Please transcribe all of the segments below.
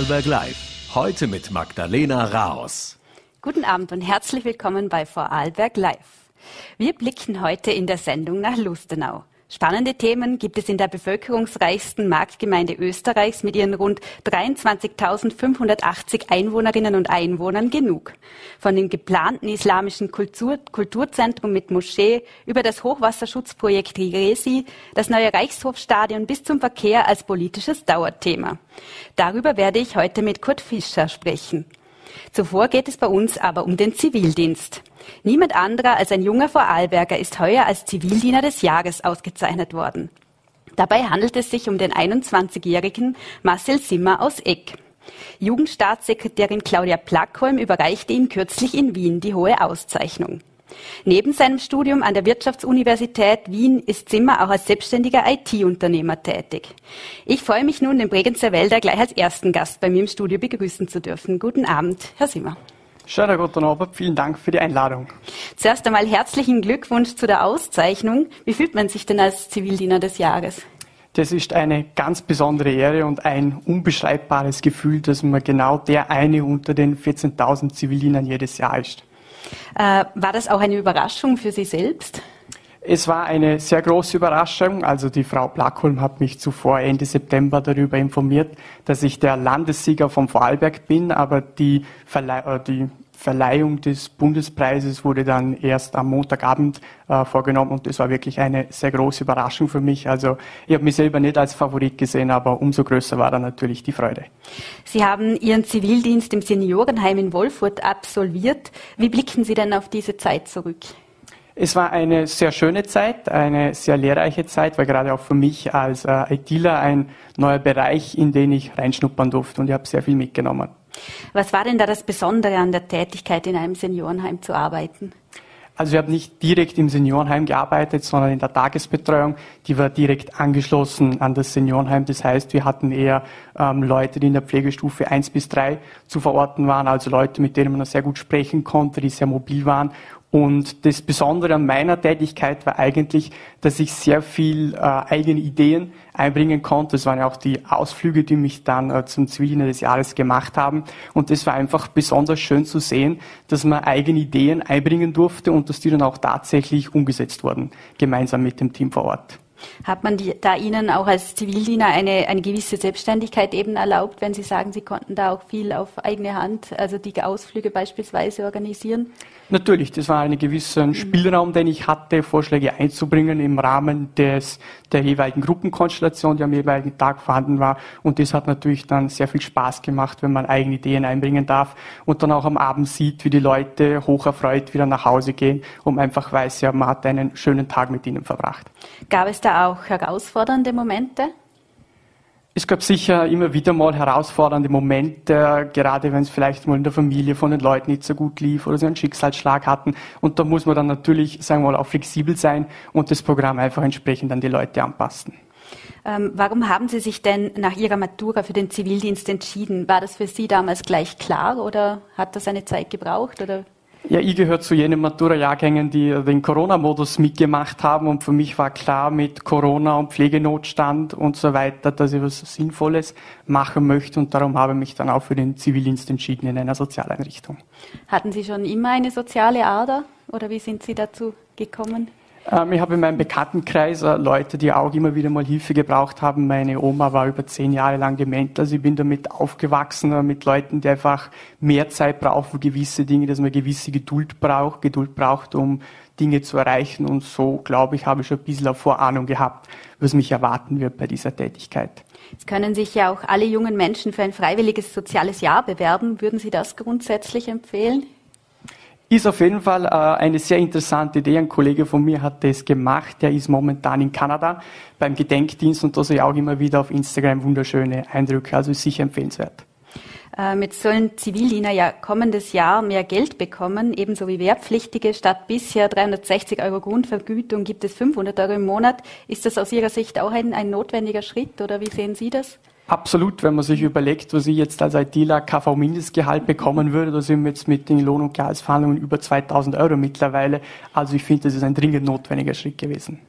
Vorarlberg Live. Heute mit Magdalena Raos. Guten Abend und herzlich willkommen bei Vorarlberg Live. Wir blicken heute in der Sendung nach Lustenau. Spannende Themen gibt es in der bevölkerungsreichsten Marktgemeinde Österreichs mit ihren rund 23.580 Einwohnerinnen und Einwohnern genug. Von dem geplanten islamischen Kultur Kulturzentrum mit Moschee über das Hochwasserschutzprojekt Rigesi, das neue Reichshofstadion bis zum Verkehr als politisches Dauerthema. Darüber werde ich heute mit Kurt Fischer sprechen. Zuvor geht es bei uns aber um den Zivildienst. Niemand anderer als ein junger Vorarlberger ist heuer als Zivildiener des Jahres ausgezeichnet worden. Dabei handelt es sich um den 21-jährigen Marcel Simmer aus Eck. Jugendstaatssekretärin Claudia Plackholm überreichte ihm kürzlich in Wien die hohe Auszeichnung. Neben seinem Studium an der Wirtschaftsuniversität Wien ist Zimmer auch als selbstständiger IT-Unternehmer tätig. Ich freue mich nun, den Bregenzer Wälder gleich als ersten Gast bei mir im Studio begrüßen zu dürfen. Guten Abend, Herr Simmer. Schöner guten Abend, vielen Dank für die Einladung. Zuerst einmal herzlichen Glückwunsch zu der Auszeichnung. Wie fühlt man sich denn als Zivildiener des Jahres? Das ist eine ganz besondere Ehre und ein unbeschreibbares Gefühl, dass man genau der eine unter den 14.000 Zivildienern jedes Jahr ist. Äh, war das auch eine Überraschung für Sie selbst? Es war eine sehr große Überraschung. Also die Frau Plackholm hat mich zuvor Ende September darüber informiert, dass ich der Landessieger vom Vorarlberg bin, aber die, Verle äh, die Verleihung des Bundespreises wurde dann erst am Montagabend äh, vorgenommen und das war wirklich eine sehr große Überraschung für mich. Also ich habe mich selber nicht als Favorit gesehen, aber umso größer war dann natürlich die Freude. Sie haben Ihren Zivildienst im Seniorenheim in Wolfurt absolviert. Wie blicken Sie denn auf diese Zeit zurück? Es war eine sehr schöne Zeit, eine sehr lehrreiche Zeit, weil gerade auch für mich als äh, ITler ein neuer Bereich, in den ich reinschnuppern durfte und ich habe sehr viel mitgenommen. Was war denn da das Besondere an der Tätigkeit, in einem Seniorenheim zu arbeiten? Also ich habe nicht direkt im Seniorenheim gearbeitet, sondern in der Tagesbetreuung. Die war direkt angeschlossen an das Seniorenheim. Das heißt, wir hatten eher ähm, Leute, die in der Pflegestufe 1 bis 3 zu verorten waren, also Leute, mit denen man sehr gut sprechen konnte, die sehr mobil waren und das Besondere an meiner Tätigkeit war eigentlich, dass ich sehr viel äh, eigene Ideen einbringen konnte. Das waren ja auch die Ausflüge, die mich dann äh, zum Zivildiener des Jahres gemacht haben. Und das war einfach besonders schön zu sehen, dass man eigene Ideen einbringen durfte und dass die dann auch tatsächlich umgesetzt wurden, gemeinsam mit dem Team vor Ort. Hat man die, da Ihnen auch als Zivildiener eine, eine gewisse Selbstständigkeit eben erlaubt, wenn Sie sagen, Sie konnten da auch viel auf eigene Hand, also die Ausflüge beispielsweise organisieren? Natürlich, das war ein gewisser. Spielraum, den ich hatte, Vorschläge einzubringen im Rahmen des, der jeweiligen Gruppenkonstellation, die am jeweiligen Tag vorhanden war. Und das hat natürlich dann sehr viel Spaß gemacht, wenn man eigene Ideen einbringen darf und dann auch am Abend sieht, wie die Leute hocherfreut wieder nach Hause gehen und einfach weiß, ja, man hat einen schönen Tag mit ihnen verbracht. Gab es da auch herausfordernde Momente? Es gab sicher immer wieder mal herausfordernde Momente, gerade wenn es vielleicht mal in der Familie von den Leuten nicht so gut lief oder sie einen Schicksalsschlag hatten. Und da muss man dann natürlich, sagen wir mal, auch flexibel sein und das Programm einfach entsprechend an die Leute anpassen. Ähm, warum haben Sie sich denn nach Ihrer Matura für den Zivildienst entschieden? War das für Sie damals gleich klar oder hat das eine Zeit gebraucht? Oder? Ja, ich gehöre zu jenen Matura-Jahrgängen, die den Corona-Modus mitgemacht haben und für mich war klar mit Corona und Pflegenotstand und so weiter, dass ich was Sinnvolles machen möchte und darum habe ich mich dann auch für den Zivildienst entschieden in einer Sozialeinrichtung. Hatten Sie schon immer eine soziale Ader oder wie sind Sie dazu gekommen? Ähm, ich habe in meinem Bekanntenkreis äh, Leute, die auch immer wieder mal Hilfe gebraucht haben. Meine Oma war über zehn Jahre lang dement, also ich bin damit aufgewachsen, äh, mit Leuten, die einfach mehr Zeit brauchen für gewisse Dinge, dass man gewisse Geduld braucht, Geduld braucht, um Dinge zu erreichen. Und so, glaube ich, habe ich schon ein bisschen eine Vorahnung gehabt, was mich erwarten wird bei dieser Tätigkeit. Es können sich ja auch alle jungen Menschen für ein freiwilliges soziales Jahr bewerben. Würden Sie das grundsätzlich empfehlen? Ist auf jeden Fall äh, eine sehr interessante Idee. Ein Kollege von mir hat das gemacht. Der ist momentan in Kanada beim Gedenkdienst und da sehe ich auch immer wieder auf Instagram wunderschöne Eindrücke. Also ist sicher empfehlenswert. Äh, mit sollen Zivildiener ja kommendes Jahr mehr Geld bekommen, ebenso wie Wehrpflichtige. Statt bisher 360 Euro Grundvergütung gibt es 500 Euro im Monat. Ist das aus Ihrer Sicht auch ein, ein notwendiger Schritt oder wie sehen Sie das? Absolut, wenn man sich überlegt, was ich jetzt als ITler KV-Mindestgehalt bekommen würde, da sind wir jetzt mit den Lohn- und Gehaltsverhandlungen über 2000 Euro mittlerweile. Also ich finde, das ist ein dringend notwendiger Schritt gewesen.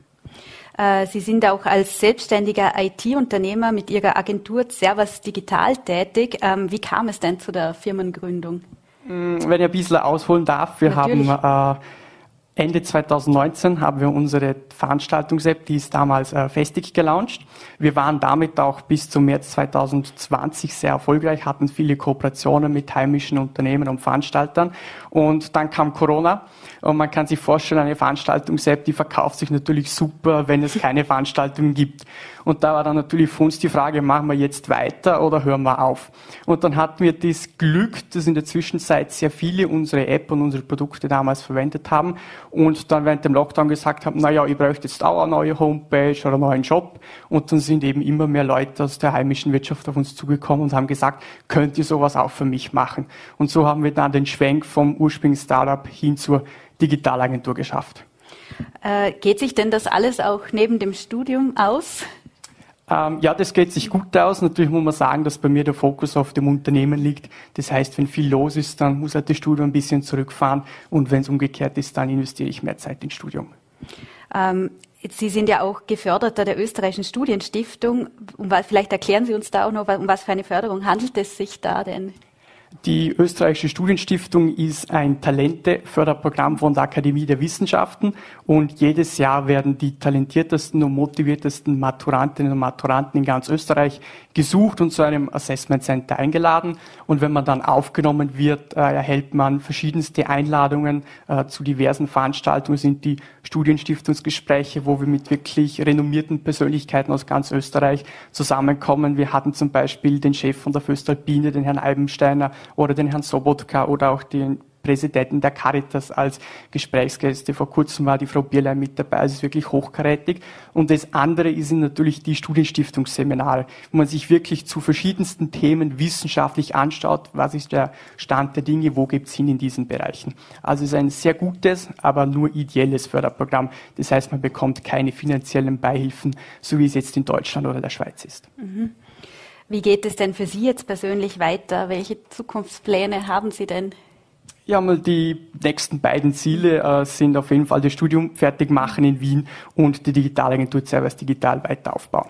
Äh, Sie sind auch als selbstständiger IT-Unternehmer mit Ihrer Agentur Servas Digital tätig. Ähm, wie kam es denn zu der Firmengründung? Hm, wenn ich ein bisschen ausholen darf, wir Natürlich. haben äh, Ende 2019 haben wir unsere Veranstaltungs-App, die ist damals äh, festig gelauncht. Wir waren damit auch bis zum März 2020 sehr erfolgreich, hatten viele Kooperationen mit heimischen Unternehmen und Veranstaltern. Und dann kam Corona und man kann sich vorstellen, eine Veranstaltungs-App, die verkauft sich natürlich super, wenn es keine Veranstaltungen gibt. Und da war dann natürlich für uns die Frage, machen wir jetzt weiter oder hören wir auf? Und dann hatten wir das Glück, dass in der Zwischenzeit sehr viele unsere App und unsere Produkte damals verwendet haben und dann während dem Lockdown gesagt haben, naja, ich bräuchte jetzt auch eine neue Homepage oder einen neuen Shop. Und dann sind eben immer mehr Leute aus der heimischen Wirtschaft auf uns zugekommen und haben gesagt, könnt ihr sowas auch für mich machen? Und so haben wir dann den Schwenk vom ursprünglichen Startup hin zur Digitalagentur geschafft. Äh, geht sich denn das alles auch neben dem Studium aus? Ähm, ja, das geht sich gut aus. Natürlich muss man sagen, dass bei mir der Fokus auf dem Unternehmen liegt. Das heißt, wenn viel los ist, dann muss halt das Studium ein bisschen zurückfahren. Und wenn es umgekehrt ist, dann investiere ich mehr Zeit ins Studium. Ähm, Sie sind ja auch Geförderter der österreichischen Studienstiftung. Um, vielleicht erklären Sie uns da auch noch, um was für eine Förderung handelt es sich da denn? Die österreichische Studienstiftung ist ein Talente-Förderprogramm von der Akademie der Wissenschaften und jedes Jahr werden die talentiertesten und motiviertesten Maturantinnen und Maturanten in ganz Österreich gesucht und zu einem Assessment Center eingeladen. Und wenn man dann aufgenommen wird, äh, erhält man verschiedenste Einladungen äh, zu diversen Veranstaltungen, sind die Studienstiftungsgespräche, wo wir mit wirklich renommierten Persönlichkeiten aus ganz Österreich zusammenkommen. Wir hatten zum Beispiel den Chef von der Föstalpine, den Herrn Eibensteiner, oder den Herrn Sobotka oder auch den Präsidenten der Caritas als Gesprächsgäste. Vor kurzem war die Frau Bierlein mit dabei. Also ist wirklich hochkarätig. Und das andere sind natürlich die Studienstiftungsseminare, wo man sich wirklich zu verschiedensten Themen wissenschaftlich anschaut, was ist der Stand der Dinge, wo gibt es hin in diesen Bereichen. Also es ist ein sehr gutes, aber nur ideelles Förderprogramm. Das heißt, man bekommt keine finanziellen Beihilfen, so wie es jetzt in Deutschland oder der Schweiz ist. Mhm. Wie geht es denn für Sie jetzt persönlich weiter? Welche Zukunftspläne haben Sie denn? Ja, mal die nächsten beiden Ziele äh, sind auf jeden Fall das Studium fertig machen in Wien und die Digitalagentur Servers Digital weiter aufbauen.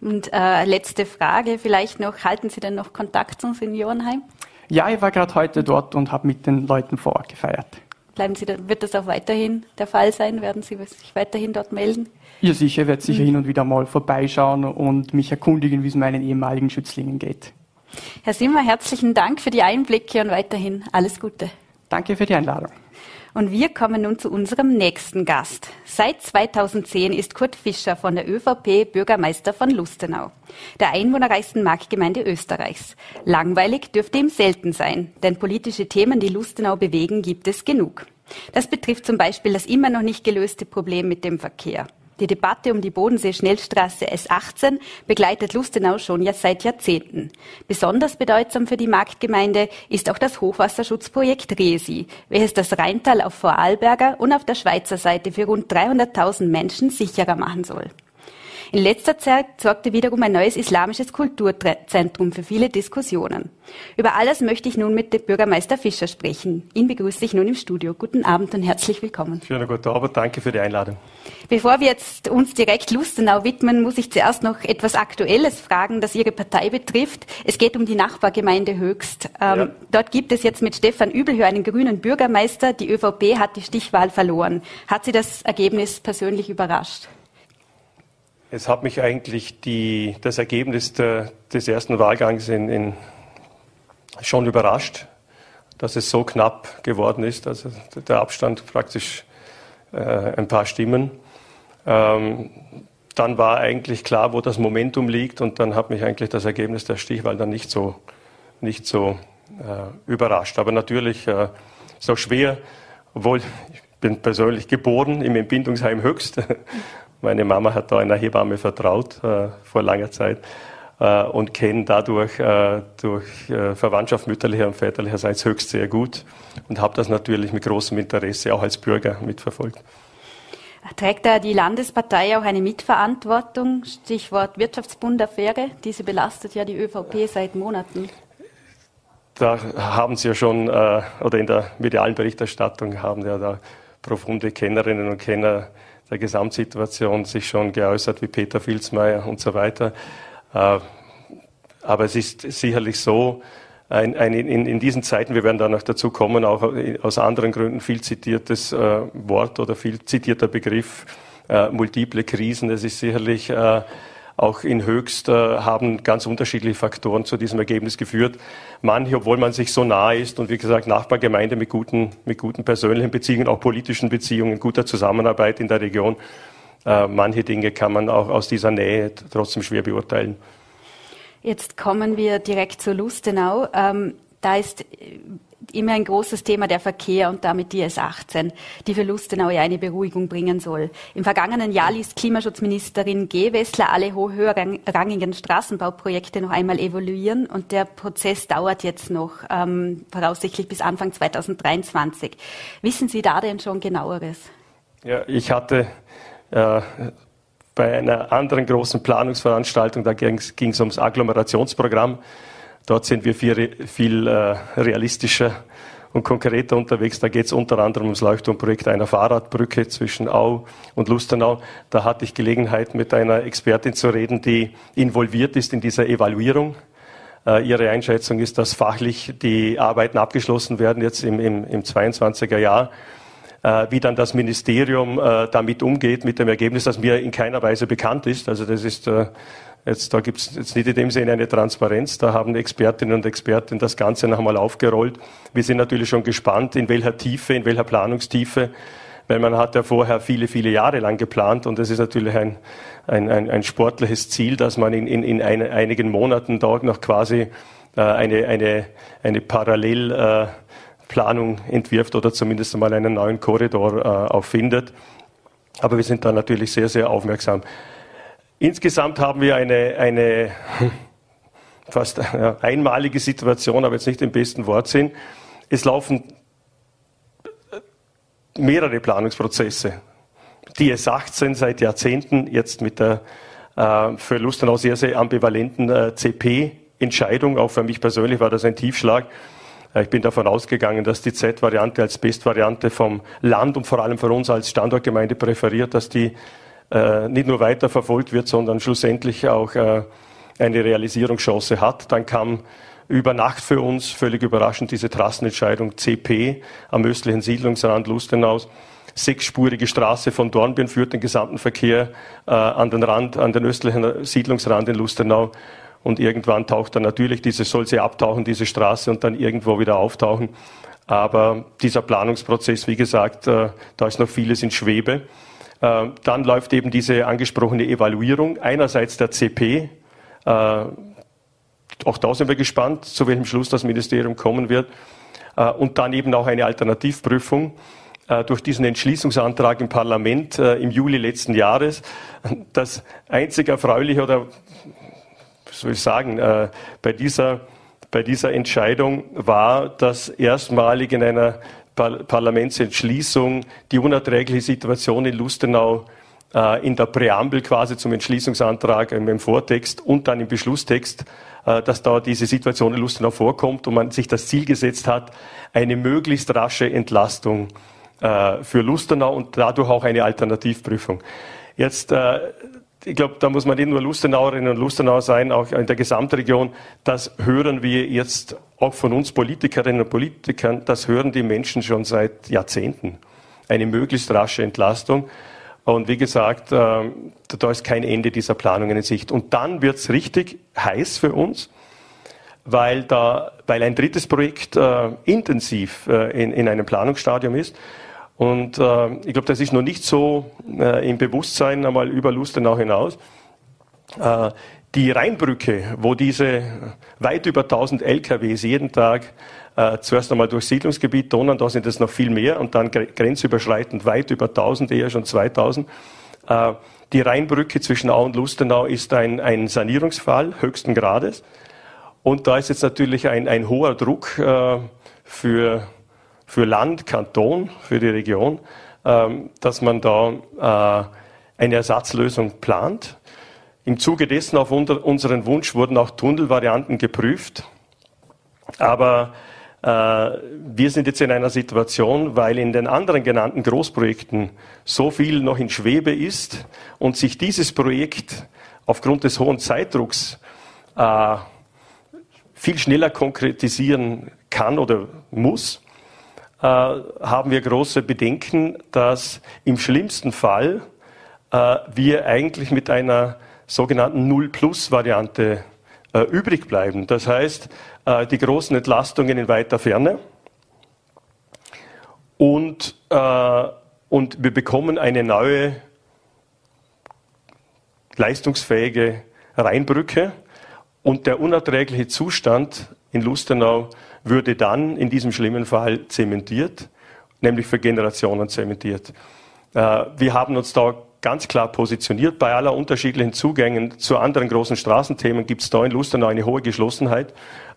Und äh, letzte Frage vielleicht noch, halten Sie denn noch Kontakt zum Seniorenheim? Ja, ich war gerade heute dort und habe mit den Leuten vor Ort gefeiert. Bleiben Sie, wird das auch weiterhin der Fall sein? Werden Sie sich weiterhin dort melden? Ja, sicher, werde sicher mhm. hin und wieder mal vorbeischauen und mich erkundigen, wie es meinen ehemaligen Schützlingen geht. Herr Simmer, herzlichen Dank für die Einblicke und weiterhin alles Gute. Danke für die Einladung. Und wir kommen nun zu unserem nächsten Gast. Seit 2010 ist Kurt Fischer von der ÖVP Bürgermeister von Lustenau, der einwohnerreichsten Marktgemeinde Österreichs. Langweilig dürfte ihm selten sein, denn politische Themen, die Lustenau bewegen, gibt es genug. Das betrifft zum Beispiel das immer noch nicht gelöste Problem mit dem Verkehr. Die Debatte um die Bodensee-Schnellstraße S18 begleitet Lustenau schon seit Jahrzehnten. Besonders bedeutsam für die Marktgemeinde ist auch das Hochwasserschutzprojekt RESI, welches das Rheintal auf Vorarlberger und auf der Schweizer Seite für rund 300.000 Menschen sicherer machen soll. In letzter Zeit sorgte wiederum ein neues islamisches Kulturzentrum für viele Diskussionen. Über alles möchte ich nun mit dem Bürgermeister Fischer sprechen. Ihn begrüße ich nun im Studio. Guten Abend und herzlich willkommen. Schönen guten Abend, danke für die Einladung. Bevor wir jetzt uns direkt Lustenau widmen, muss ich zuerst noch etwas Aktuelles fragen, das Ihre Partei betrifft. Es geht um die Nachbargemeinde Höchst. Ähm, ja. Dort gibt es jetzt mit Stefan Übelhör einen grünen Bürgermeister. Die ÖVP hat die Stichwahl verloren. Hat Sie das Ergebnis persönlich überrascht? Es hat mich eigentlich die, das Ergebnis der, des ersten Wahlgangs in, in, schon überrascht, dass es so knapp geworden ist. Also der Abstand praktisch äh, ein paar Stimmen. Ähm, dann war eigentlich klar, wo das Momentum liegt und dann hat mich eigentlich das Ergebnis der Stichwahl dann nicht so, nicht so äh, überrascht. Aber natürlich äh, ist auch schwer, obwohl ich bin persönlich geboren im Entbindungsheim Höchst Meine Mama hat da einer Hebamme vertraut äh, vor langer Zeit äh, und kenne dadurch äh, durch äh, Verwandtschaft mütterlicher und väterlicherseits höchst sehr gut und habe das natürlich mit großem Interesse auch als Bürger mitverfolgt. Trägt da die Landespartei auch eine Mitverantwortung? Stichwort Wirtschaftsbund-Affäre. Diese belastet ja die ÖVP seit Monaten. Da haben Sie ja schon, äh, oder in der medialen Berichterstattung haben ja da profunde Kennerinnen und Kenner der Gesamtsituation sich schon geäußert, wie Peter Filzmeier und so weiter. Äh, aber es ist sicherlich so, ein, ein, in, in, diesen Zeiten, wir werden da noch dazu kommen, auch aus anderen Gründen viel zitiertes äh, Wort oder viel zitierter Begriff, äh, multiple Krisen. Das ist sicherlich auch in Höchst äh, haben ganz unterschiedliche Faktoren zu diesem Ergebnis geführt. Manche, obwohl man sich so nahe ist und wie gesagt Nachbargemeinde mit guten, mit guten persönlichen Beziehungen, auch politischen Beziehungen, guter Zusammenarbeit in der Region, äh, manche Dinge kann man auch aus dieser Nähe trotzdem schwer beurteilen. Jetzt kommen wir direkt zu Lustenau. Ähm, da ist immer ein großes Thema der Verkehr und damit die S18, die für Lustenau ja eine Beruhigung bringen soll. Im vergangenen Jahr ließ Klimaschutzministerin Gewessler alle höherrangigen Straßenbauprojekte noch einmal evaluieren und der Prozess dauert jetzt noch ähm, voraussichtlich bis Anfang 2023. Wissen Sie da denn schon genaueres? Ja, ich hatte äh, bei einer anderen großen Planungsveranstaltung, da ging es ums Agglomerationsprogramm, Dort sind wir viel, viel äh, realistischer und konkreter unterwegs. Da geht es unter anderem ums Leuchtturmprojekt einer Fahrradbrücke zwischen Au und Lustenau. Da hatte ich Gelegenheit, mit einer Expertin zu reden, die involviert ist in dieser Evaluierung. Äh, ihre Einschätzung ist, dass fachlich die Arbeiten abgeschlossen werden jetzt im, im, im 22er Jahr. Äh, wie dann das Ministerium äh, damit umgeht, mit dem Ergebnis, das mir in keiner Weise bekannt ist. Also das ist äh, Jetzt, da gibt es jetzt nicht in dem Sinne eine Transparenz. Da haben Expertinnen und Experten das Ganze noch einmal aufgerollt. Wir sind natürlich schon gespannt, in welcher Tiefe, in welcher Planungstiefe, weil man hat ja vorher viele, viele Jahre lang geplant und es ist natürlich ein, ein, ein, ein, sportliches Ziel, dass man in, in, in ein, einigen Monaten dort noch quasi äh, eine, eine, eine Parallelplanung äh, entwirft oder zumindest einmal einen neuen Korridor äh, auch findet. Aber wir sind da natürlich sehr, sehr aufmerksam. Insgesamt haben wir eine, eine fast einmalige Situation, aber jetzt nicht im besten Wortsinn. Es laufen mehrere Planungsprozesse. Die S18 seit Jahrzehnten, jetzt mit der äh, für Lustenau sehr, sehr ambivalenten äh, CP-Entscheidung. Auch für mich persönlich war das ein Tiefschlag. Äh, ich bin davon ausgegangen, dass die Z-Variante als Bestvariante vom Land und vor allem für uns als Standortgemeinde präferiert, dass die nicht nur weiterverfolgt wird, sondern schlussendlich auch äh, eine Realisierungschance hat. Dann kam über Nacht für uns völlig überraschend diese Trassenentscheidung CP am östlichen Siedlungsrand Lustenaus. Sechsspurige Straße von Dornbirn führt den gesamten Verkehr äh, an den Rand, an den östlichen Siedlungsrand in Lustenau. Und irgendwann taucht dann natürlich diese, soll sie abtauchen, diese Straße und dann irgendwo wieder auftauchen. Aber dieser Planungsprozess, wie gesagt, äh, da ist noch vieles in Schwebe. Äh, dann läuft eben diese angesprochene Evaluierung einerseits der CP. Äh, auch da sind wir gespannt, zu welchem Schluss das Ministerium kommen wird. Äh, und dann eben auch eine Alternativprüfung durch diesen Entschließungsantrag im Parlament im Juli letzten Jahres. Das einzig Erfreuliche oder, soll ich sagen, bei dieser, bei dieser Entscheidung war, dass erstmalig in einer Parlamentsentschließung die unerträgliche Situation in Lustenau äh, in der Präambel quasi zum Entschließungsantrag im Vortext und dann im Beschlusstext, äh, dass da diese Situation in Lustenau vorkommt und man sich das Ziel gesetzt hat, eine möglichst rasche Entlastung äh, für Lustenau und dadurch auch eine Alternativprüfung. Jetzt ich glaube, da muss man nicht nur Lustenauerinnen und Lustenauer sein, auch in der Gesamtregion. Das hören wir jetzt auch von uns Politikerinnen und Politikern, das hören die Menschen schon seit Jahrzehnten. Eine möglichst rasche Entlastung. Und wie gesagt, äh, da ist kein Ende dieser Planungen in Sicht. Und dann wird es richtig heiß für uns, weil, da, weil ein drittes Projekt äh, intensiv äh, in, in einem Planungsstadium ist. Und äh, ich glaube, das ist noch nicht so äh, im Bewusstsein einmal über Lustenau hinaus. Äh, die Rheinbrücke, wo diese weit über 1000 LKWs jeden Tag äh, zuerst einmal durch Siedlungsgebiet donnern, da sind es noch viel mehr und dann grenzüberschreitend weit über 1000, eher schon 2000. Äh, die Rheinbrücke zwischen Au und Lustenau ist ein, ein Sanierungsfall höchsten Grades. Und da ist jetzt natürlich ein, ein hoher Druck äh, für für Land, Kanton, für die Region, ähm, dass man da äh, eine Ersatzlösung plant. Im Zuge dessen auf unseren Wunsch wurden auch Tunnelvarianten geprüft. Aber Äh, wir sind jetzt in einer Situation, weil in den anderen genannten Großprojekten so viel noch in Schwebe ist und sich dieses Projekt aufgrund des hohen Zeitdrucks äh, viel schneller konkretisieren kann oder muss, äh, haben wir große Bedenken, dass im schlimmsten Fall äh, wir eigentlich mit einer sogenannten Null-Plus-Variante äh, übrig bleiben. Das heißt, äh, die großen Entlastungen in weiter Ferne und, äh, und wir bekommen eine neue leistungsfähige Rheinbrücke und der unerträgliche Zustand in Lustenau würde dann in diesem schlimmen Fall zementiert, nämlich für Generationen zementiert. Äh, wir haben uns da ganz klar positioniert. Bei aller unterschiedlichen Zugängen zu anderen großen Straßenthemen gibt es da in Lustenau eine hohe Geschlossenheit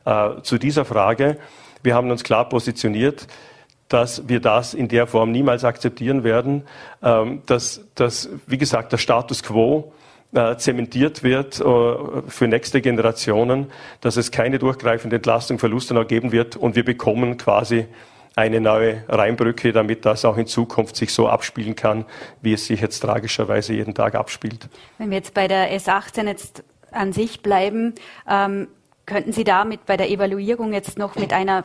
äh, zu dieser Frage. Wir haben uns klar positioniert, dass wir das in der Form niemals akzeptieren werden, ähm, dass, dass wie gesagt, der Status quo äh, zementiert wird äh, für nächste Generationen, dass es keine durchgreifende Entlastung für Lustenau geben wird und wir bekommen quasi eine neue Rheinbrücke, damit das auch in Zukunft sich so abspielen kann, wie es sich jetzt tragischerweise jeden Tag abspielt. Wenn wir jetzt bei der S18 jetzt an sich bleiben, ähm, könnten Sie damit bei der Evaluierung jetzt noch mit einer,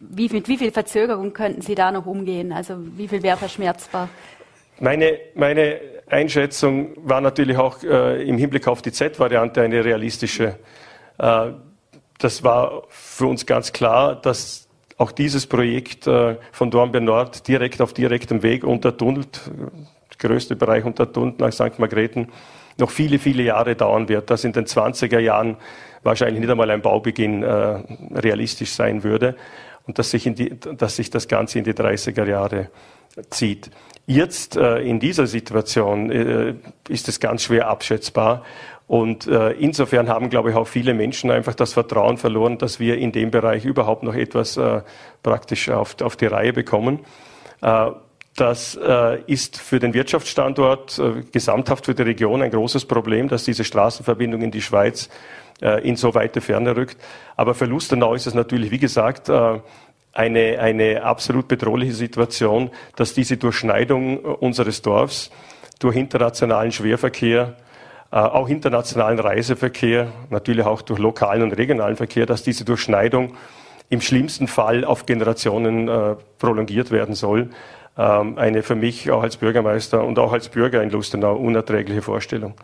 wie, mit wie viel Verzögerung könnten Sie da noch umgehen? Also wie viel wäre verschmerzbar? Meine, meine Einschätzung war natürlich auch äh, im Hinblick auf die Z-Variante eine realistische. Äh, das war für uns ganz klar, dass auch dieses Projekt äh, von Dornbirn Nord direkt auf direktem Weg untertunnelt, der größte Bereich untertunnelt nach St. Margrethen, noch viele, viele Jahre dauern wird, dass in den 20er Jahren wahrscheinlich nicht einmal ein Baubeginn äh, realistisch sein würde und dass sich, die, dass sich, das Ganze in die 30er Jahre zieht. Jetzt äh, in dieser Situation äh, ist es ganz schwer abschätzbar und äh, insofern haben, glaube ich, auch viele Menschen einfach das Vertrauen verloren, dass wir in dem Bereich überhaupt noch etwas äh, praktisch auf, auf die Reihe bekommen. Äh, das äh, ist für den Wirtschaftsstandort gesamthaft für die Region ein großes Problem, dass diese Straßenverbindung in die Schweiz in so weite Ferne rückt. Aber für Lustenau ist es natürlich, wie gesagt, eine, eine absolut bedrohliche Situation, dass diese Durchschneidung unseres Dorfs durch internationalen Schwerverkehr äh, auch internationalen Reiseverkehr, natürlich auch durch lokalen und regionalen Verkehr, dass diese Durchschneidung im schlimmsten Fall auf Generationen äh, prolongiert werden soll. Ähm, eine für mich auch als Bürgermeister und auch als Bürger in Lustenau unerträgliche Vorstellung.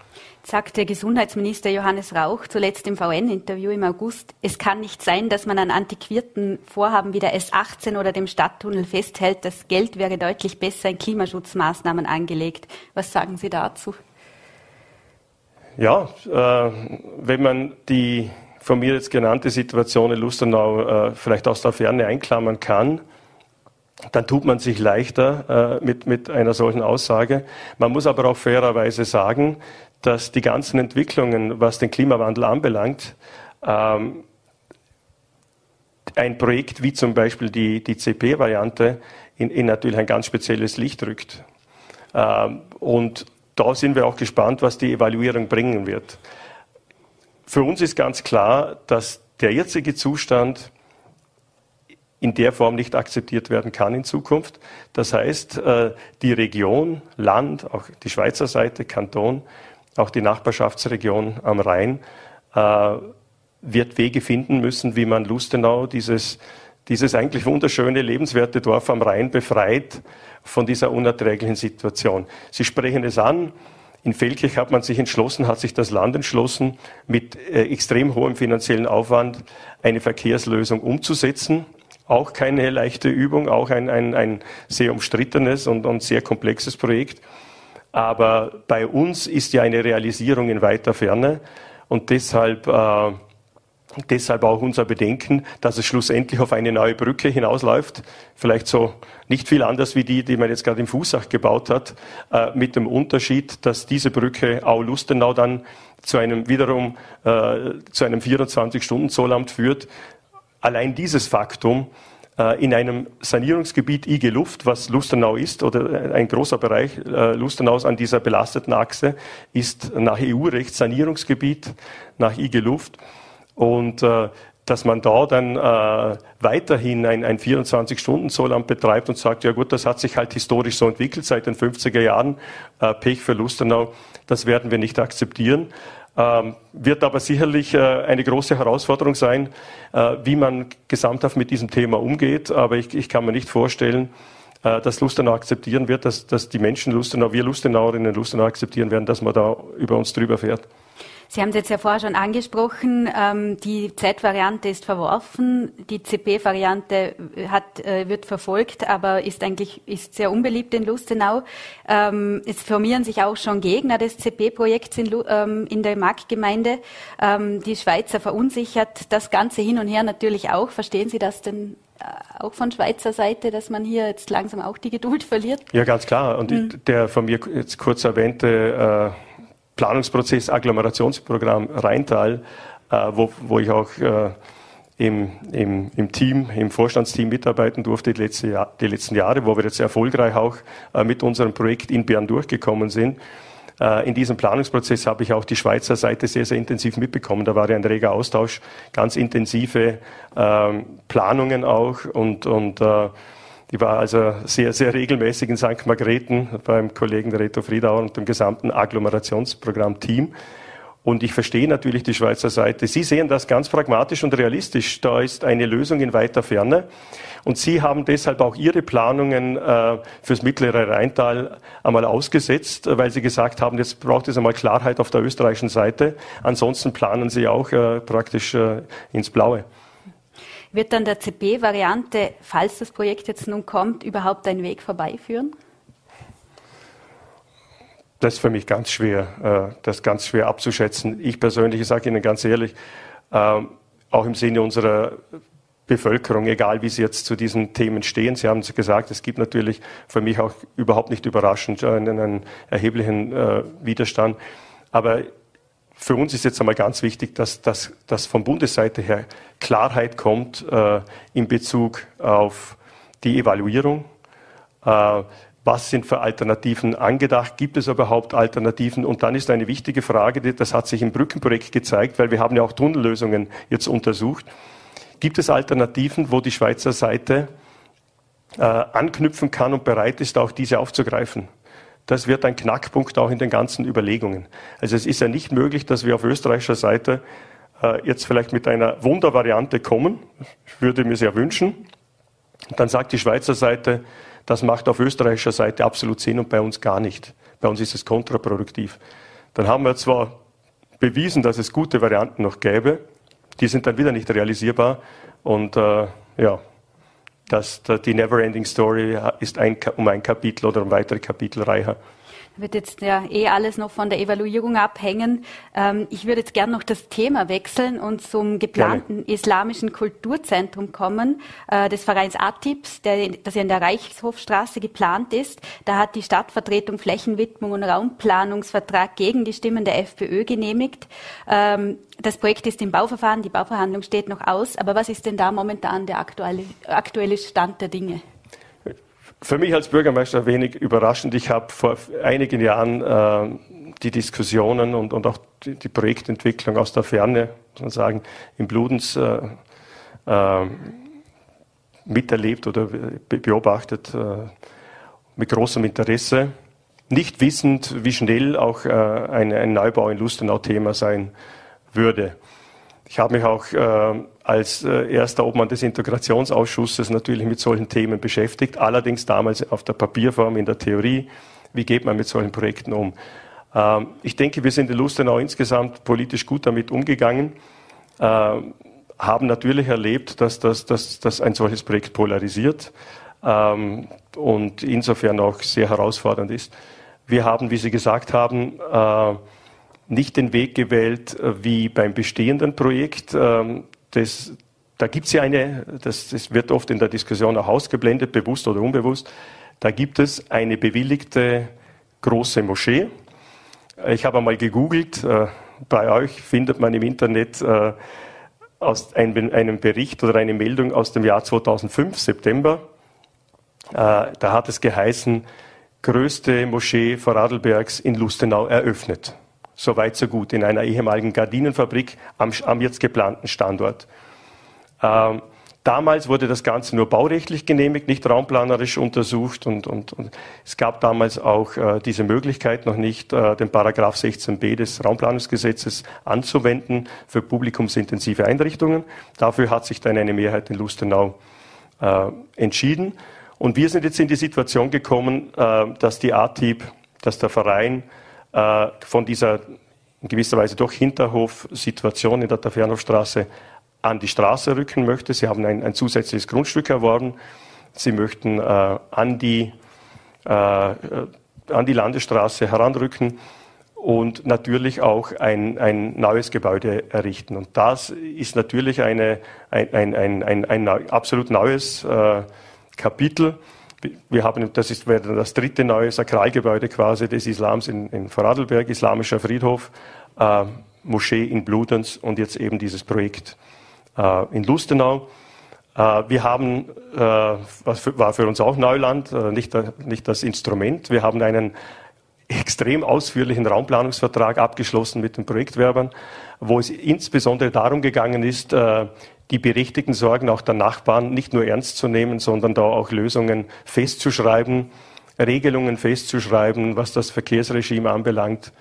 Sagte Gesundheitsminister Johannes Rauch zuletzt im VN-Interview im August, es kann nicht sein, dass man an antiquierten Vorhaben wie der S18 oder dem Stadttunnel festhält. Das Geld wäre deutlich besser in Klimaschutzmaßnahmen angelegt. Was sagen Sie dazu? Ja, äh, wenn man die von mir jetzt genannte Situation in Lustenau äh, vielleicht aus der Ferne einklammern kann, dann tut man sich leichter äh, mit, mit einer solchen Aussage. Man muss aber auch fairerweise sagen, dass die ganzen Entwicklungen, was den Klimawandel anbelangt, ähm, ein Projekt wie zum Beispiel die, die CP-Variante in, in natürlich ein ganz spezielles Licht rückt. Ähm, und da sind wir auch gespannt, was die Evaluierung bringen wird. Für uns ist ganz klar, dass der jetzige Zustand in der Form nicht akzeptiert werden kann in Zukunft. Das heißt, äh, die Region, Land, auch die Schweizer Seite, Kanton, auch die Nachbarschaftsregion am Rhein äh, wird Wege finden müssen, wie man Lustenau, dieses, dieses eigentlich wunderschöne, lebenswerte Dorf am Rhein befreit von dieser unerträglichen Situation. Sie sprechen es an. In Feldkirch hat man sich entschlossen, hat sich das Land entschlossen, mit äh, extrem hohem finanziellen Aufwand eine Verkehrslösung umzusetzen. Auch keine leichte Übung, auch ein, ein, ein sehr umstrittenes und, und sehr komplexes Projekt. Aber bei uns ist ja eine Realisierung in weiter Ferne und deshalb äh, Deshalb auch unser Bedenken, dass es schlussendlich auf eine neue Brücke hinausläuft. Vielleicht so nicht viel anders wie die, die man jetzt gerade im Fußach gebaut hat, äh, mit dem Unterschied, dass diese Brücke Au-Lustenau dann zu einem wiederum äh, zu einem 24-Stunden-Zollamt führt. Allein dieses Faktum äh, in einem Sanierungsgebiet IG Luft, was Lustenau ist, oder ein großer Bereich äh, Lustenaus an dieser belasteten Achse, ist nach EU-Recht Sanierungsgebiet nach IG Luft. Und äh, dass man da dann äh, weiterhin ein, ein 24-Stunden-Zollamt betreibt und sagt, ja gut, das hat sich halt historisch so entwickelt seit den 50er Jahren, äh, Pech für Lustenau, das werden wir nicht akzeptieren. Ähm, wird aber sicherlich äh, eine große Herausforderung sein, äh, wie man gesamthaft mit diesem Thema umgeht. Aber ich, ich kann mir nicht vorstellen, äh, dass Lustenau akzeptieren wird, dass, dass die Menschen Lustenau, wir Lustenauerinnen Lustenau akzeptieren werden, dass man da über uns drüber fährt. Sie haben es jetzt ja vorher schon angesprochen, ähm, die Z-Variante ist verworfen, die CP-Variante äh, wird verfolgt, aber ist eigentlich ist sehr unbeliebt in Lustenau. Ähm, es formieren sich auch schon Gegner des CP-Projekts in, ähm, in, der Marktgemeinde. Ähm, die Schweizer verunsichert das Ganze hin und her natürlich auch. Verstehen Sie das denn äh, auch von Schweizer Seite, dass man hier jetzt langsam auch die Geduld verliert? Ja, ganz klar. Und mhm. der von mir jetzt kurz erwähnte äh, Planungsprozess Agglomerationsprogramm Rheintal, äh, wo, wo ich auch äh, im, im, im Team, im Vorstandsteam mitarbeiten durfte die, letzte Jahr, die letzten Jahre, wo wir jetzt erfolgreich auch äh, mit unserem Projekt in Bern durchgekommen sind. In diesem Planungsprozess habe ich auch die Schweizer Seite sehr, sehr intensiv mitbekommen. Da war ja ein reger Austausch, ganz intensive ähm, Planungen auch und, und die war also sehr, sehr regelmäßig in St. Margrethen beim Kollegen Reto Friedauer und dem gesamten Agglomerationsprogramm-Team. Und ich verstehe natürlich die Schweizer Seite. Sie sehen das ganz pragmatisch und realistisch. Da ist eine Lösung in weiter Ferne. Und Sie haben deshalb auch Ihre Planungen äh, fürs mittlere Rheintal einmal ausgesetzt, weil Sie gesagt haben, jetzt braucht es einmal Klarheit auf der österreichischen Seite. Ansonsten planen Sie auch äh, praktisch äh, ins Blaue. Wird dann der CP-Variante, falls das Projekt jetzt nun kommt, überhaupt einen Weg vorbeiführen? Das ist für mich ganz schwer, äh, das ganz schwer abzuschätzen. Ich persönlich, ich sage Ihnen ganz ehrlich, ähm, auch im Sinne unserer Bevölkerung, egal wie sie jetzt zu diesen Themen stehen. Sie haben es gesagt, es gibt natürlich für mich auch überhaupt nicht überraschend einen, einen erheblichen äh, Widerstand. Aber für uns ist jetzt einmal ganz wichtig, dass, dass, dass von Bundesseite her Klarheit kommt äh, in Bezug auf die Evaluierung. Äh, was sind für Alternativen angedacht? Gibt es überhaupt Alternativen? Und dann ist eine wichtige Frage, das hat sich im Brückenprojekt gezeigt, weil wir haben ja auch Tunnellösungen jetzt untersucht. Gibt es Alternativen, wo die Schweizer Seite äh, anknüpfen kann und bereit ist, auch diese aufzugreifen? Das wird ein Knackpunkt auch in den ganzen Überlegungen. Also es ist ja nicht möglich, dass wir auf österreichischer Seite äh, jetzt vielleicht mit einer Wundervariante kommen. Ich würde mir sehr wünschen. dann sagt die Schweizer Seite, das macht auf österreichischer Seite absolut Sinn und bei uns gar nicht. Bei uns ist es kontraproduktiv. Dann haben wir zwar bewiesen, dass es gute Varianten noch gäbe, die sind dann wieder nicht realisierbar und äh, ja, dass die Neverending Story ist ein, um ein Kapitel oder um weitere Kapitel reicher wird jetzt ja eh alles noch von der Evaluierung abhängen. Ähm, ich würde jetzt gerne noch das Thema wechseln und zum geplanten Gerne. islamischen Kulturzentrum kommen, äh, des Vereins ATIPS, der, das ja in der Reichshofstraße geplant ist. Da hat die Stadtvertretung Flächenwidmung und Raumplanungsvertrag gegen die Stimmen der FPÖ genehmigt. Ähm, das Projekt ist im Bauverfahren, die Bauverhandlung steht noch aus. Aber was ist denn da momentan der aktuelle, aktuelle Stand der Dinge? Für mich als Bürgermeister wenig überraschend. Ich habe vor einigen Jahren äh, die Diskussionen und, und auch die, die, Projektentwicklung aus der Ferne, muss man sagen, im Bludens äh, äh, miterlebt oder beobachtet äh, mit großem Interesse. Nicht wissend, wie schnell auch äh, ein, ein Neubau in Lustenau Thema sein würde. Ich habe mich auch äh, als äh, erster Obmann des Integrationsausschusses natürlich mit solchen Themen beschäftigt, allerdings damals auf der Papierform in der Theorie. Wie geht man mit solchen Projekten um? Ähm, ich denke, wir sind in Lustenau insgesamt politisch gut damit umgegangen, äh, haben natürlich erlebt, dass, dass, dass, dass ein solches Projekt polarisiert ähm, und insofern auch sehr herausfordernd ist. Wir haben, wie Sie gesagt haben, äh, nicht den Weg gewählt äh, wie beim bestehenden Projekt. Ähm, das, da gibt es ja eine, das, das wird oft in der Diskussion auch ausgeblendet, bewusst oder unbewusst. Da gibt es eine bewilligte große Moschee. Ich habe einmal gegoogelt, äh, bei euch findet man im Internet äh, aus einem Bericht oder eine Meldung aus dem Jahr 2005, September. Da hat es geheißen, größte Moschee Vorarlbergs in Lustenau eröffnet. So weit, so gut. In einer ehemaligen Gardinenfabrik am, am jetzt geplanten Standort. Ähm, damals wurde das Ganze nur baurechtlich genehmigt, nicht raumplanerisch untersucht und, und, und es gab damals auch äh, diese Möglichkeit noch nicht, äh, den Paragraph 16b des Raumplanungsgesetzes anzuwenden für publikumsintensive Einrichtungen. Dafür hat sich dann eine Mehrheit in Lustenau äh, entschieden. Und wir sind jetzt in die Situation gekommen, äh, dass die ATIB, dass der Verein äh, von dieser in gewisser Weise doch Hinterhof-Situation in der Tafernhofstraße an die Straße rücken möchte. Sie haben ein, ein zusätzliches Grundstück erworben. Sie möchten äh, an, die, äh, an die Landesstraße heranrücken und natürlich auch ein, ein neues Gebäude errichten. Und das ist natürlich eine, ein, ein, ein, ein, ein absolut neues äh, Kapitel. Wir haben, das ist das dritte neue Sakralgebäude quasi des Islams in, in Vorarlberg, Islamischer Friedhof, äh, Moschee in Bludenz und jetzt eben dieses Projekt äh, in Lustenau. Äh, wir haben, äh, was war für uns auch Neuland, nicht, nicht das Instrument, wir haben einen extrem ausführlichen Raumplanungsvertrag abgeschlossen mit den Projektwerbern, wo es insbesondere darum gegangen ist, die berechtigten Sorgen auch der Nachbarn nicht nur ernst zu nehmen, sondern da auch Lösungen festzuschreiben, Regelungen festzuschreiben, was das Verkehrsregime anbelangt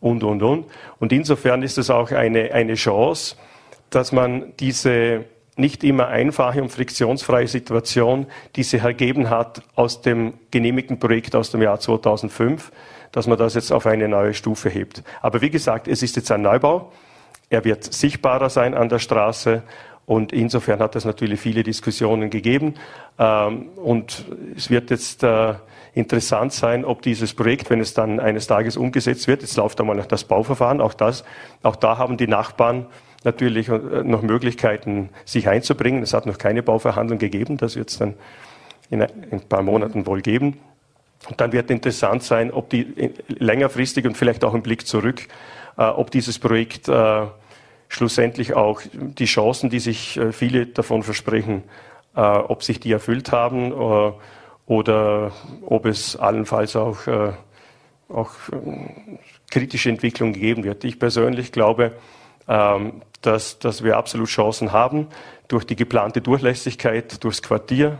und, und, und. Und insofern ist es auch eine, eine Chance, dass man diese nicht immer einfache und friktionsfreie Situation, die sich ergeben hat aus dem genehmigten Projekt aus dem Jahr 2005, dass man das jetzt auf eine neue Stufe hebt. Aber wie gesagt, es ist jetzt ein Neubau. Er wird sichtbarer sein an der Straße und insofern hat es natürlich viele Diskussionen gegeben. Ähm, und es wird jetzt äh, interessant sein, ob dieses Projekt, wenn es dann eines Tages umgesetzt wird, jetzt läuft einmal noch das Bauverfahren, auch das, auch da haben die Nachbarn natürlich äh, noch Möglichkeiten, sich einzubringen. Es hat noch keine Bauverhandlung gegeben, das wird es dann in ein paar Monaten wohl geben. Und dann wird interessant sein, ob die äh, längerfristig und vielleicht auch im Blick zurück, ob dieses Projekt schlussendlich auch die Chancen, die sich äh, viele davon versprechen, äh, ob sich die erfüllt haben oder ob es allenfalls auch, auch kritische Entwicklungen geben wird. Ich persönlich glaube, ähm, dass, dass wir absolut Chancen haben durch die geplante Durchlässigkeit durchs Quartier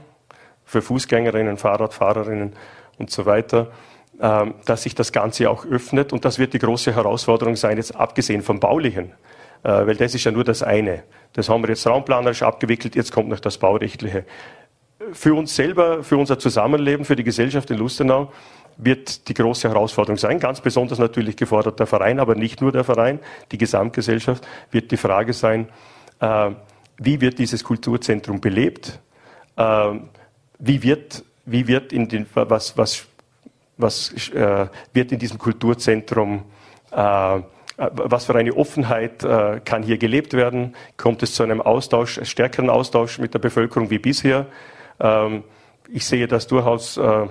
für Fußgängerinnen, Fahrradfahrerinnen und so weiter, ähm, dass sich das Ganze auch öffnet. Und das wird die große Herausforderung sein, jetzt abgesehen vom Baulichen, äh, weil das ist ja nur das eine. Das haben wir jetzt raumplanerisch abgewickelt, jetzt kommt noch das Baurechtliche. Für uns selber, für unser Zusammenleben, für die Gesellschaft in Lustenau wird die große Herausforderung sein. Ganz besonders natürlich gefordert der Verein, aber nicht nur der Verein, die Gesamtgesellschaft wird die Frage sein, äh, wie wird dieses Kulturzentrum belebt? Äh, wie wird, wie wird in den, was, was, was äh, wird in diesem Kulturzentrum äh, was für eine Offenheit äh, kann hier gelebt werden? Kommt es zu einem Austausch, stärkeren Austausch mit der Bevölkerung wie bisher? Ähm, ich sehe das durchaus äh,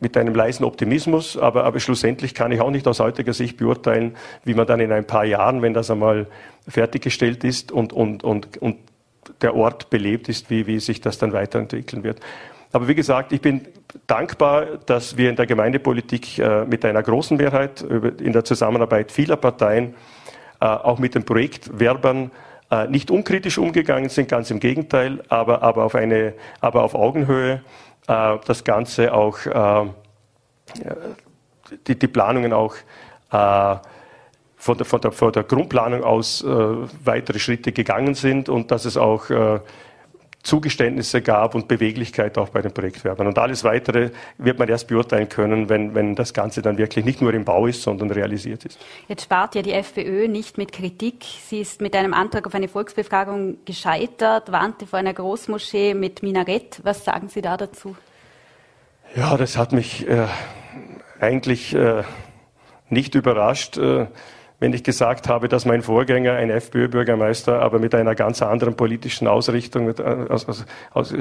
mit einem leisen Optimismus, aber, aber schlussendlich kann ich auch nicht aus heutiger Sicht beurteilen, wie man dann in ein paar Jahren, wenn das einmal fertiggestellt ist und, und, und, und der Ort belebt ist, wie, wie sich das dann weiterentwickeln wird. Aber wie gesagt, ich bin dankbar, dass wir in der Gemeindepolitik äh, mit einer großen Mehrheit in der Zusammenarbeit vieler Parteien, äh, auch mit den Projektwerbern, äh, nicht unkritisch umgegangen sind, ganz im Gegenteil, aber, aber, auf, eine, aber auf Augenhöhe das Ganze auch, die, die Planungen auch von der, von, der, von der Grundplanung aus weitere Schritte gegangen sind und dass es auch Zugeständnisse gab und Beweglichkeit auch bei den Projektwerbern. Und alles Weitere wird man erst beurteilen können, wenn, wenn das Ganze dann wirklich nicht nur im Bau ist, sondern realisiert ist. Jetzt spart ja die FPÖ nicht mit Kritik. Sie ist mit einem Antrag auf eine Volksbefragung gescheitert, warnte vor einer Großmoschee mit Minarett. Was sagen Sie da dazu? Ja, das hat mich äh, eigentlich äh, nicht überrascht. Äh, wenn ich gesagt habe, dass mein Vorgänger, ein FPÖ-Bürgermeister, aber mit einer ganz anderen politischen Ausrichtung, äh, aus, aus, aus,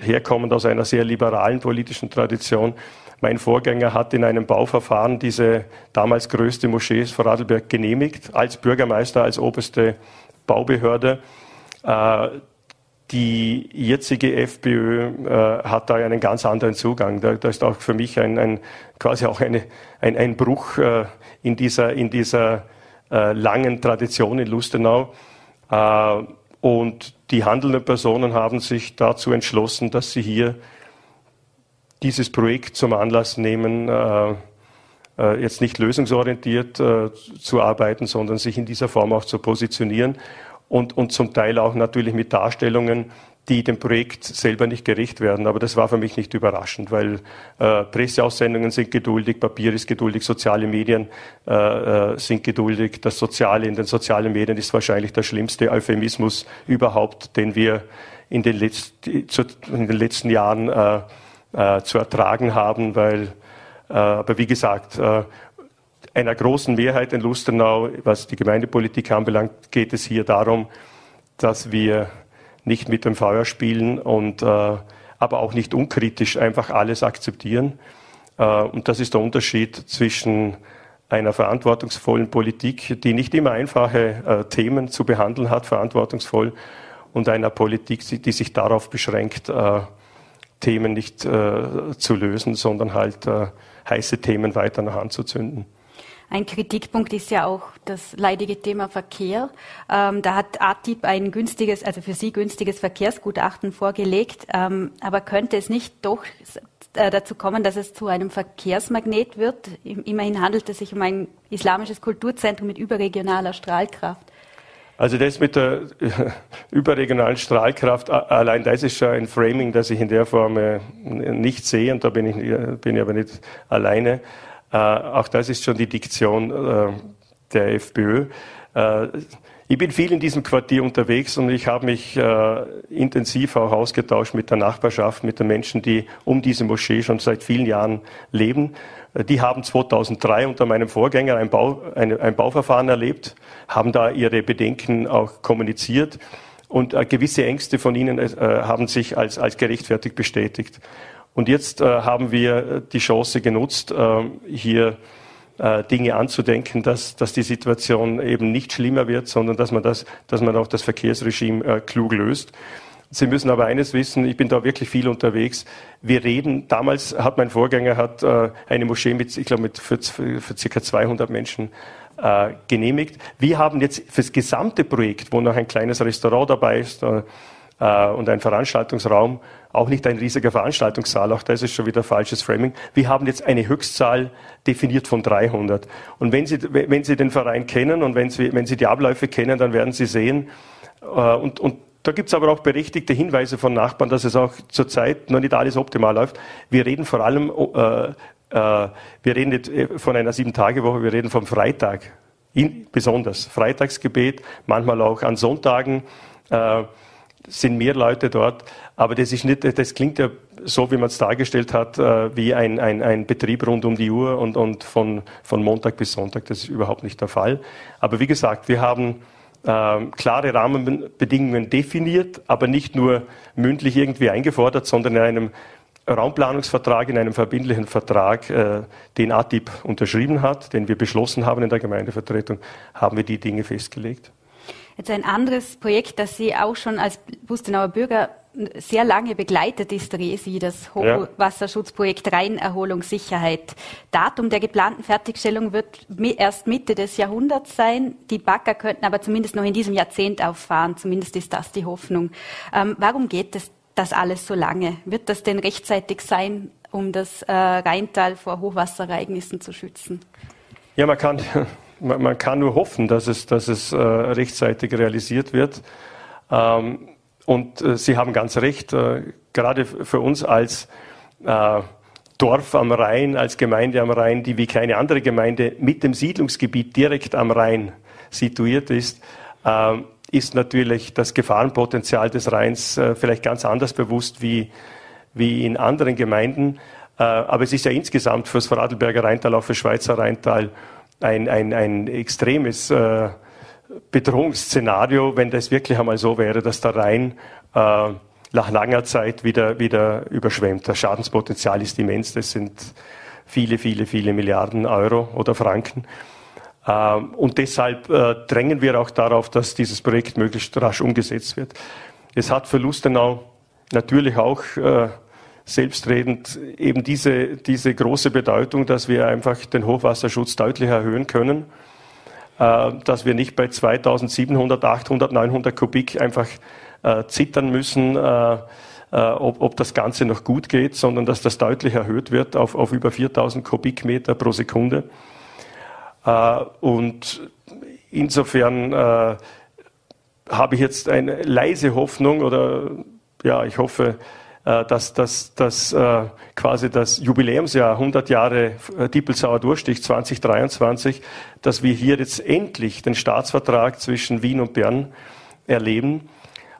herkommend aus einer sehr liberalen politischen Tradition, mein Vorgänger hat in einem Bauverfahren diese damals größte Moschee vor Adelberg genehmigt, als Bürgermeister, als oberste Baubehörde. Äh, die jetzige FPÖ äh, hat da einen ganz anderen Zugang. Da, da ist auch für mich ein, ein quasi auch eine, ein, ein Bruch äh, in dieser, in dieser äh, langen Tradition in Lustenau. Äh, und die handelnden Personen haben sich dazu entschlossen, dass sie hier dieses Projekt zum Anlass nehmen, äh, äh, jetzt nicht lösungsorientiert zu arbeiten, sondern sich in dieser Form auch zu positionieren und, und zum Teil auch natürlich mit Darstellungen, die dem Projekt selber nicht gerecht werden. Aber das war für mich nicht überraschend, weil äh, Presseaussendungen sind geduldig, Papier ist geduldig, soziale Medien äh, äh, sind geduldig. Das Soziale in den sozialen Medien ist wahrscheinlich der schlimmste Euphemismus überhaupt, den wir in den, Letz in den letzten Jahren äh, äh, zu ertragen haben, weil, äh, aber wie gesagt, einer großen Mehrheit in Lustenau, was die Gemeindepolitik anbelangt, geht es hier darum, dass wir nicht mit dem Feuer spielen und äh, aber auch nicht unkritisch einfach alles akzeptieren. Äh, und das ist der Unterschied zwischen einer verantwortungsvollen Politik, die nicht immer einfache äh, Themen zu behandeln hat, verantwortungsvoll, und einer Politik, die sich darauf beschränkt, äh, Themen nicht äh, zu lösen, sondern halt äh, heiße Themen weiter nach anzuzünden. Ein Kritikpunkt ist ja auch das leidige Thema Verkehr. Ähm, da hat ATIP ein günstiges, also für Sie günstiges Verkehrsgutachten vorgelegt. Ähm, aber könnte es nicht doch äh, dazu kommen, dass es zu einem Verkehrsmagnet wird? Immerhin handelt es sich um ein islamisches Kulturzentrum mit überregionaler Strahlkraft. Also das mit der überregionalen Strahlkraft, allein das ist schon ein Framing, das ich in der Form äh, nicht sehe und da bin ich, äh, bin ich aber nicht alleine. Äh, auch das ist schon die Diktion äh, der FPÖ. Äh, ich bin viel in diesem Quartier unterwegs und ich habe mich äh, intensiv auch ausgetauscht mit der Nachbarschaft, mit den Menschen, die um diese Moschee schon seit vielen Jahren leben. Die haben 2003 unter meinem Vorgänger ein, Bau, ein, ein Bauverfahren erlebt, haben da ihre Bedenken auch kommuniziert und äh, gewisse Ängste von ihnen äh, haben sich als, als gerechtfertigt bestätigt. Und jetzt äh, haben wir die Chance genutzt, äh, hier äh, Dinge anzudenken, dass, dass die Situation eben nicht schlimmer wird, sondern dass man, das, dass man auch das Verkehrsregime äh, klug löst. Sie müssen aber eines wissen, ich bin da wirklich viel unterwegs. Wir reden, damals hat mein Vorgänger hat, äh, eine Moschee mit, ich glaube, mit für, für circa 200 Menschen äh, genehmigt. Wir haben jetzt fürs gesamte Projekt, wo noch ein kleines Restaurant dabei ist, äh, äh, und ein Veranstaltungsraum, auch nicht ein riesiger Veranstaltungssaal, auch das ist schon wieder falsches Framing. Wir haben jetzt eine Höchstzahl definiert von 300. Und wenn Sie, wenn Sie den Verein kennen und wenn Sie, wenn Sie die Abläufe kennen, dann werden Sie sehen, äh, und, und da gibt es aber auch berechtigte Hinweise von Nachbarn, dass es auch zurzeit noch nicht alles optimal läuft. Wir reden vor allem, äh, äh, wir reden nicht äh, von einer Sieben-Tage-Woche, wir reden vom Freitag. In, besonders Freitagsgebet, manchmal auch an Sonntagen. Äh, sind mehr Leute dort, aber das ist nicht, das klingt ja so, wie man es dargestellt hat, äh, wie ein, ein, ein Betrieb rund um die Uhr und, und von, von Montag bis Sonntag. Das ist überhaupt nicht der Fall. Aber wie gesagt, wir haben äh, klare Rahmenbedingungen definiert, aber nicht nur mündlich irgendwie eingefordert, sondern in einem Raumplanungsvertrag, in einem verbindlichen Vertrag, äh, den ATIP unterschrieben hat, den wir beschlossen haben in der Gemeindevertretung, haben wir die Dinge festgelegt. Jetzt ein anderes Projekt, das Sie auch schon als Bustenauer Bürger sehr lange begleitet ist, Resi, das Hochwasserschutzprojekt Rheinerholungssicherheit. Datum der geplanten Fertigstellung wird erst Mitte des Jahrhunderts sein. Die Bagger könnten aber zumindest noch in diesem Jahrzehnt auffahren. Zumindest ist das die Hoffnung. Ähm, warum geht das, das alles so lange? Wird das denn rechtzeitig sein, um das äh, Rheintal vor Hochwasserereignissen zu schützen? Ja, man kann man, man, kann nur hoffen, dass es, dass es äh, rechtzeitig realisiert wird. Ähm, und äh, Sie haben ganz recht, äh, gerade für uns als äh, Dorf am Rhein, als Gemeinde am Rhein, die wie keine andere Gemeinde mit dem Siedlungsgebiet direkt am Rhein situiert ist, ähm, ist natürlich das Gefahrenpotenzial des Rheins äh, vielleicht ganz anders bewusst wie, wie in anderen Gemeinden. Äh, aber es ist ja insgesamt fürs Vorarlberger Rheintal, auch für Schweizer Rheintal ein, ein, ein extremes äh, Bedrohungsszenario, wenn das wirklich einmal so wäre, dass der Rhein äh, nach langer Zeit wieder, wieder überschwemmt. Das Schadenspotenzial ist immens. Das sind viele, viele, viele Milliarden Euro oder Franken. Ähm, und deshalb äh, drängen wir auch darauf, dass dieses Projekt möglichst rasch umgesetzt wird. Es hat für Lustenau natürlich auch äh, selbstredend eben diese, diese große Bedeutung, dass wir einfach den Hochwasserschutz deutlich erhöhen können. Äh, dass wir nicht bei 2700, 800, 900 Kubik einfach äh, zittern müssen, äh, ob, ob, das Ganze noch gut geht, sondern dass das deutlich erhöht wird auf, auf über 4000 Kubikmeter pro Sekunde. Und insofern habe ich jetzt eine leise Hoffnung oder ja, ich hoffe, dass, dass, dass äh, quasi das Jubiläumsjahr 100 Jahre äh, Diepelsauer Durchstich 2023, dass wir hier jetzt endlich den Staatsvertrag zwischen Wien und Bern erleben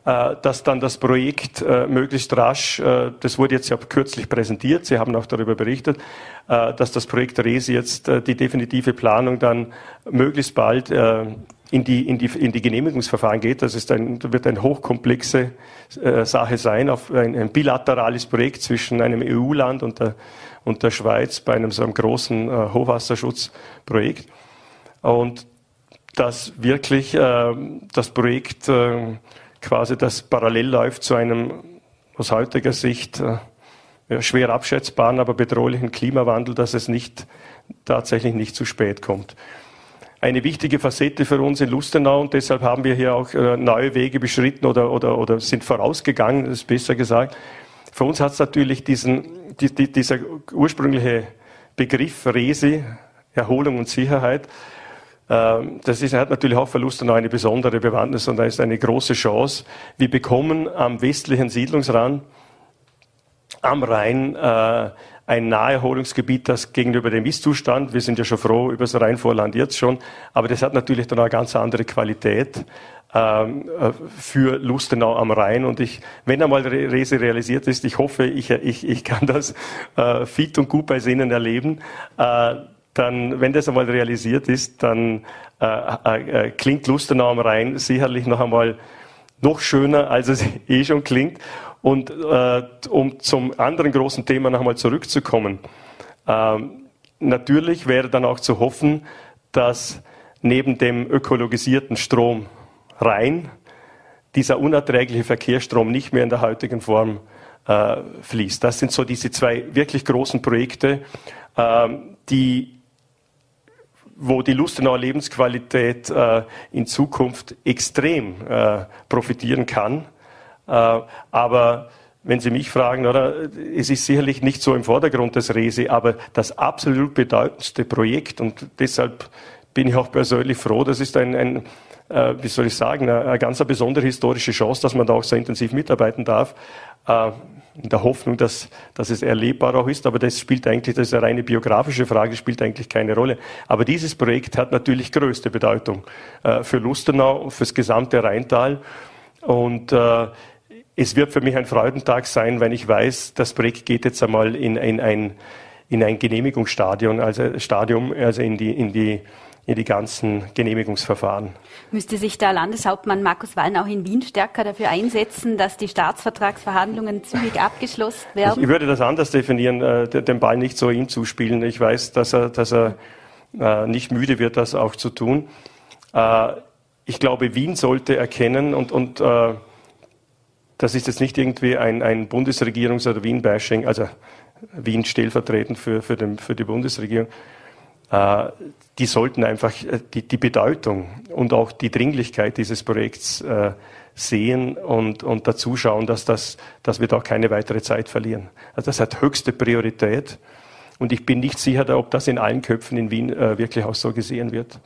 dass dann das Projekt möglichst rasch, das wurde jetzt ja kürzlich präsentiert, Sie haben auch darüber berichtet, dass das Projekt Resi jetzt die definitive Planung dann möglichst bald in die, in die, in die Genehmigungsverfahren geht. Das ist ein, wird eine hochkomplexe äh, Sache sein, auf ein, ein, bilaterales Projekt zwischen einem EU-Land und der, und der Schweiz bei einem so einem großen äh, Hochwasserschutzprojekt. Und dass wirklich äh, das Projekt äh, quasi das parallel läuft zu einem aus heutiger Sicht äh, ja, schwer abschätzbaren, aber bedrohlichen Klimawandel, dass es nicht tatsächlich nicht zu spät kommt eine wichtige Facette für uns in Lustenau und deshalb haben wir hier auch äh, neue Wege beschritten oder, oder, oder sind vorausgegangen, ist besser gesagt. Für uns hat es natürlich diesen, die, die, dieser ursprüngliche Begriff Resi, Erholung und Sicherheit, ähm, das ist, hat natürlich auch für Lustenau eine besondere Bewandtnis und da ist eine große Chance. Wir bekommen am westlichen Siedlungsrand am Rhein äh, ein Naherholungsgebiet, das gegenüber dem Ist-Zustand, wir sind ja schon froh über das Rheinvorland jetzt schon, aber das hat natürlich dann eine ganz andere Qualität ähm, äh, für Lustenau am Rhein. Und ich, wenn einmal Rese realisiert ist, ich hoffe, ich, ich, ich kann das äh, fit und gut bei Sinnen erleben. Äh, dann, wenn das einmal realisiert ist, dann äh, äh, äh, klingt Lustenau am Rhein sicherlich noch einmal noch schöner, als es eh schon klingt. Und äh, um zum anderen großen Thema noch einmal zurückzukommen. Ähm, natürlich wäre dann auch zu hoffen, dass neben dem ökologisierten Strom Rhein dieser unerträgliche Verkehrsstrom nicht mehr in der heutigen Form äh, fließt. Das sind so diese zwei wirklich großen Projekte, äh, die wo die Lustenauer Lebensqualität äh, in Zukunft extrem äh, profitieren kann. Äh, aber wenn Sie mich fragen, oder, es ist sicherlich nicht so im Vordergrund des Resi, aber das absolut bedeutendste Projekt und deshalb bin ich auch persönlich froh, das ist ein, ein äh, wie soll ich sagen, eine, ganz besondere historische Chance, dass man da auch so intensiv mitarbeiten darf. Äh, in der Hoffnung, dass, dass es erlebbar auch ist, aber das spielt eigentlich, das ist eine reine biografische Frage, spielt eigentlich keine Rolle. Aber dieses Projekt hat natürlich größte Bedeutung für Lustenau und fürs gesamte Rheintal. Und äh, es wird für mich ein Freudentag sein, wenn ich weiß, das Projekt geht jetzt einmal in, in ein, in ein Genehmigungsstadium, also Stadium, also in die, in die, in die ganzen Genehmigungsverfahren. Müsste sich der Landeshauptmann Markus Wallner auch in Wien stärker dafür einsetzen, dass die Staatsvertragsverhandlungen zügig abgeschlossen werden? Ich würde das anders definieren, äh, den Ball nicht so ihm zuspielen. Ich weiß, dass er, dass er äh, nicht müde wird, das auch zu tun. Äh, ich glaube, Wien sollte erkennen und, und das ist jetzt nicht irgendwie ein, ein Bundesregierungs- oder Wien-Bashing, also Wien stellvertretend für, für, den, für die Bundesregierung. Äh, die sollten einfach äh, die, die, Bedeutung und auch die Dringlichkeit dieses Projekts äh, sehen und, und dazu schauen, dass, das, dass wir da keine weitere Zeit verlieren. Also das hat höchste Priorität und ich bin nicht sicher, ob das in allen Köpfen in Wien äh, wirklich auch so gesehen wird.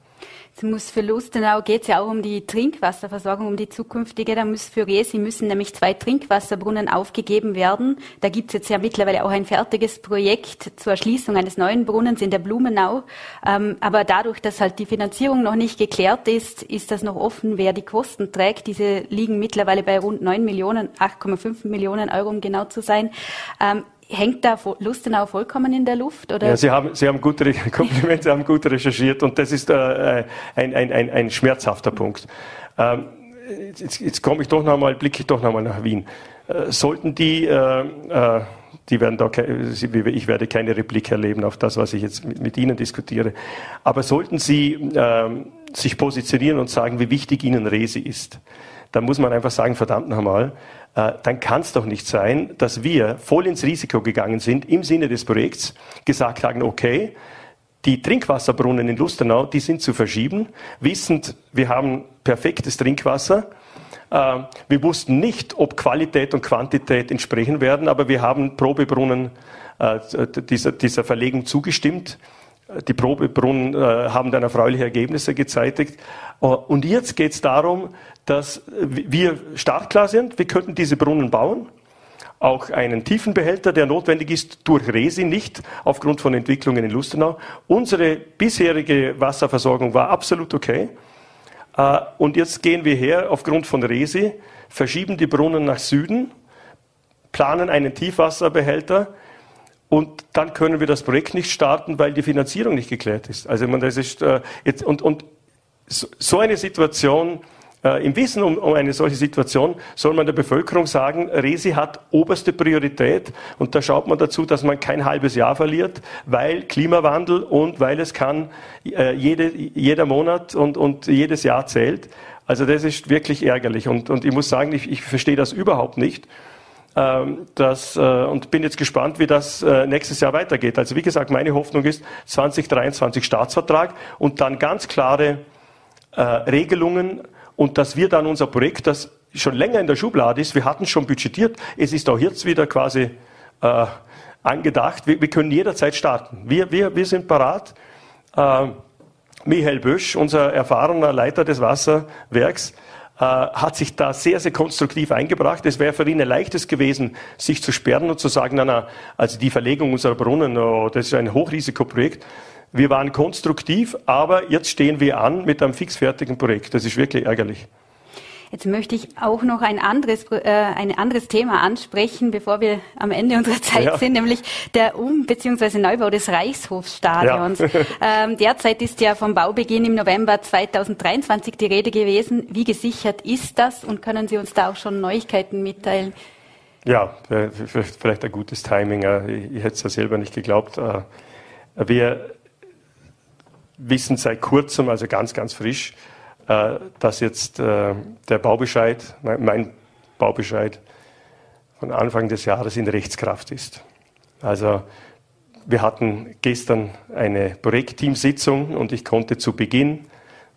Muss für Lustenau geht es ja auch um die Trinkwasserversorgung, um die zukünftige. Da muss für Resi müssen nämlich zwei Trinkwasserbrunnen aufgegeben werden. Da gibt es jetzt ja mittlerweile auch ein fertiges Projekt zur Erschließung eines neuen Brunnens in der Blumenau. Ähm, aber dadurch, dass halt die Finanzierung noch nicht geklärt ist, ist das noch offen, wer die Kosten trägt. Diese liegen mittlerweile bei rund 9 Millionen, 8,5 Millionen Euro, um genau zu sein. Ähm, hängt da Lustenau vollkommen in der Luft? Oder? Ja, Sie haben, Sie haben gute Komplimente, Sie haben gut recherchiert und das ist äh, ein, ein, ein, ein schmerzhafter Punkt. Ähm, jetzt, jetzt komme ich doch noch mal, blicke ich doch noch mal nach Wien. Äh, sollten die, äh, äh die werden da, ich werde keine Replik erleben auf das, was ich jetzt mit, mit Ihnen diskutiere, aber sollten Sie ähm, sich positionieren und sagen, wie wichtig Ihnen Resi ist, dann muss man einfach sagen, verdammt nochmal, dann kann es doch nicht sein, dass wir voll ins Risiko gegangen sind, im Sinne des Projekts gesagt haben, okay, die Trinkwasserbrunnen in Lustenau, die sind zu verschieben, wissend, wir haben perfektes Trinkwasser. Äh, wir wussten nicht, ob Qualität und Quantität entsprechen werden, aber wir haben Probebrunnen äh, dieser, dieser Verlegung zugestimmt. Die Probebrunnen äh, haben dann erfreuliche Ergebnisse gezeigt. Und jetzt geht es darum, dass wir startklar sind. Wir könnten diese Brunnen bauen auch einen Tiefenbehälter, der notwendig ist durch Resi, nicht aufgrund von Entwicklungen in Lustenau. Unsere bisherige Wasserversorgung war absolut okay. Äh, und jetzt gehen wir her aufgrund von Resi, verschieben die Brunnen nach Süden, planen einen Tiefwasserbehälter und dann können wir das Projekt nicht starten, weil die Finanzierung nicht geklärt ist. Also man, das ist äh, jetzt und, und so eine Situation äh, Im Wissen um, um, eine solche Situation soll man der Bevölkerung sagen, Resi hat oberste Priorität und da schaut man dazu, dass man kein halbes Jahr verliert, weil Klimawandel und weil es kann äh, jede, jeder Monat und, und jedes Jahr zählt. Also das ist wirklich ärgerlich und, und ich muss sagen, ich, ich verstehe das überhaupt nicht. Ähm, das, äh, und bin jetzt gespannt, wie das äh, nächstes Jahr weitergeht. Also wie gesagt, meine Hoffnung ist 2023 Staatsvertrag und dann ganz klare äh, Regelungen, und dass wir dann unser Projekt, das schon länger in der Schublade ist, wir hatten schon budgetiert, es ist auch jetzt wieder quasi angedacht, wir, können jederzeit starten. Wir, wir, wir sind parat. Michael Bösch, unser erfahrener Leiter des Wasserwerks, hat sich da sehr, sehr konstruktiv eingebracht. Es wäre für ihn ein leichtes gewesen, sich zu sperren und zu sagen, na, na, also die Verlegung unserer Brunnen, oh, das ist ein Hochrisikoprojekt. Wir waren konstruktiv, aber jetzt stehen wir an mit einem fixfertigen Projekt. Das ist wirklich ärgerlich. Jetzt möchte ich auch noch ein anderes, äh, ein anderes Thema ansprechen, bevor wir am Ende unserer Zeit ja. sind, nämlich der Um- bzw. Neubau des Reichshofstadions. Ja. ähm, derzeit ist ja vom Baubeginn im November 2023 die Rede gewesen. Wie gesichert ist das und können Sie uns da auch schon Neuigkeiten mitteilen? Ja, vielleicht ein gutes Timing. Ich hätte es ja selber nicht geglaubt. Äh, wir wissen seit kurzem, also ganz, ganz frisch, äh, dass jetzt äh, der Baubescheid, mein Baubescheid von Anfang des Jahres in Rechtskraft ist. Also wir hatten gestern eine Projektteamsitzung und ich konnte zu Beginn,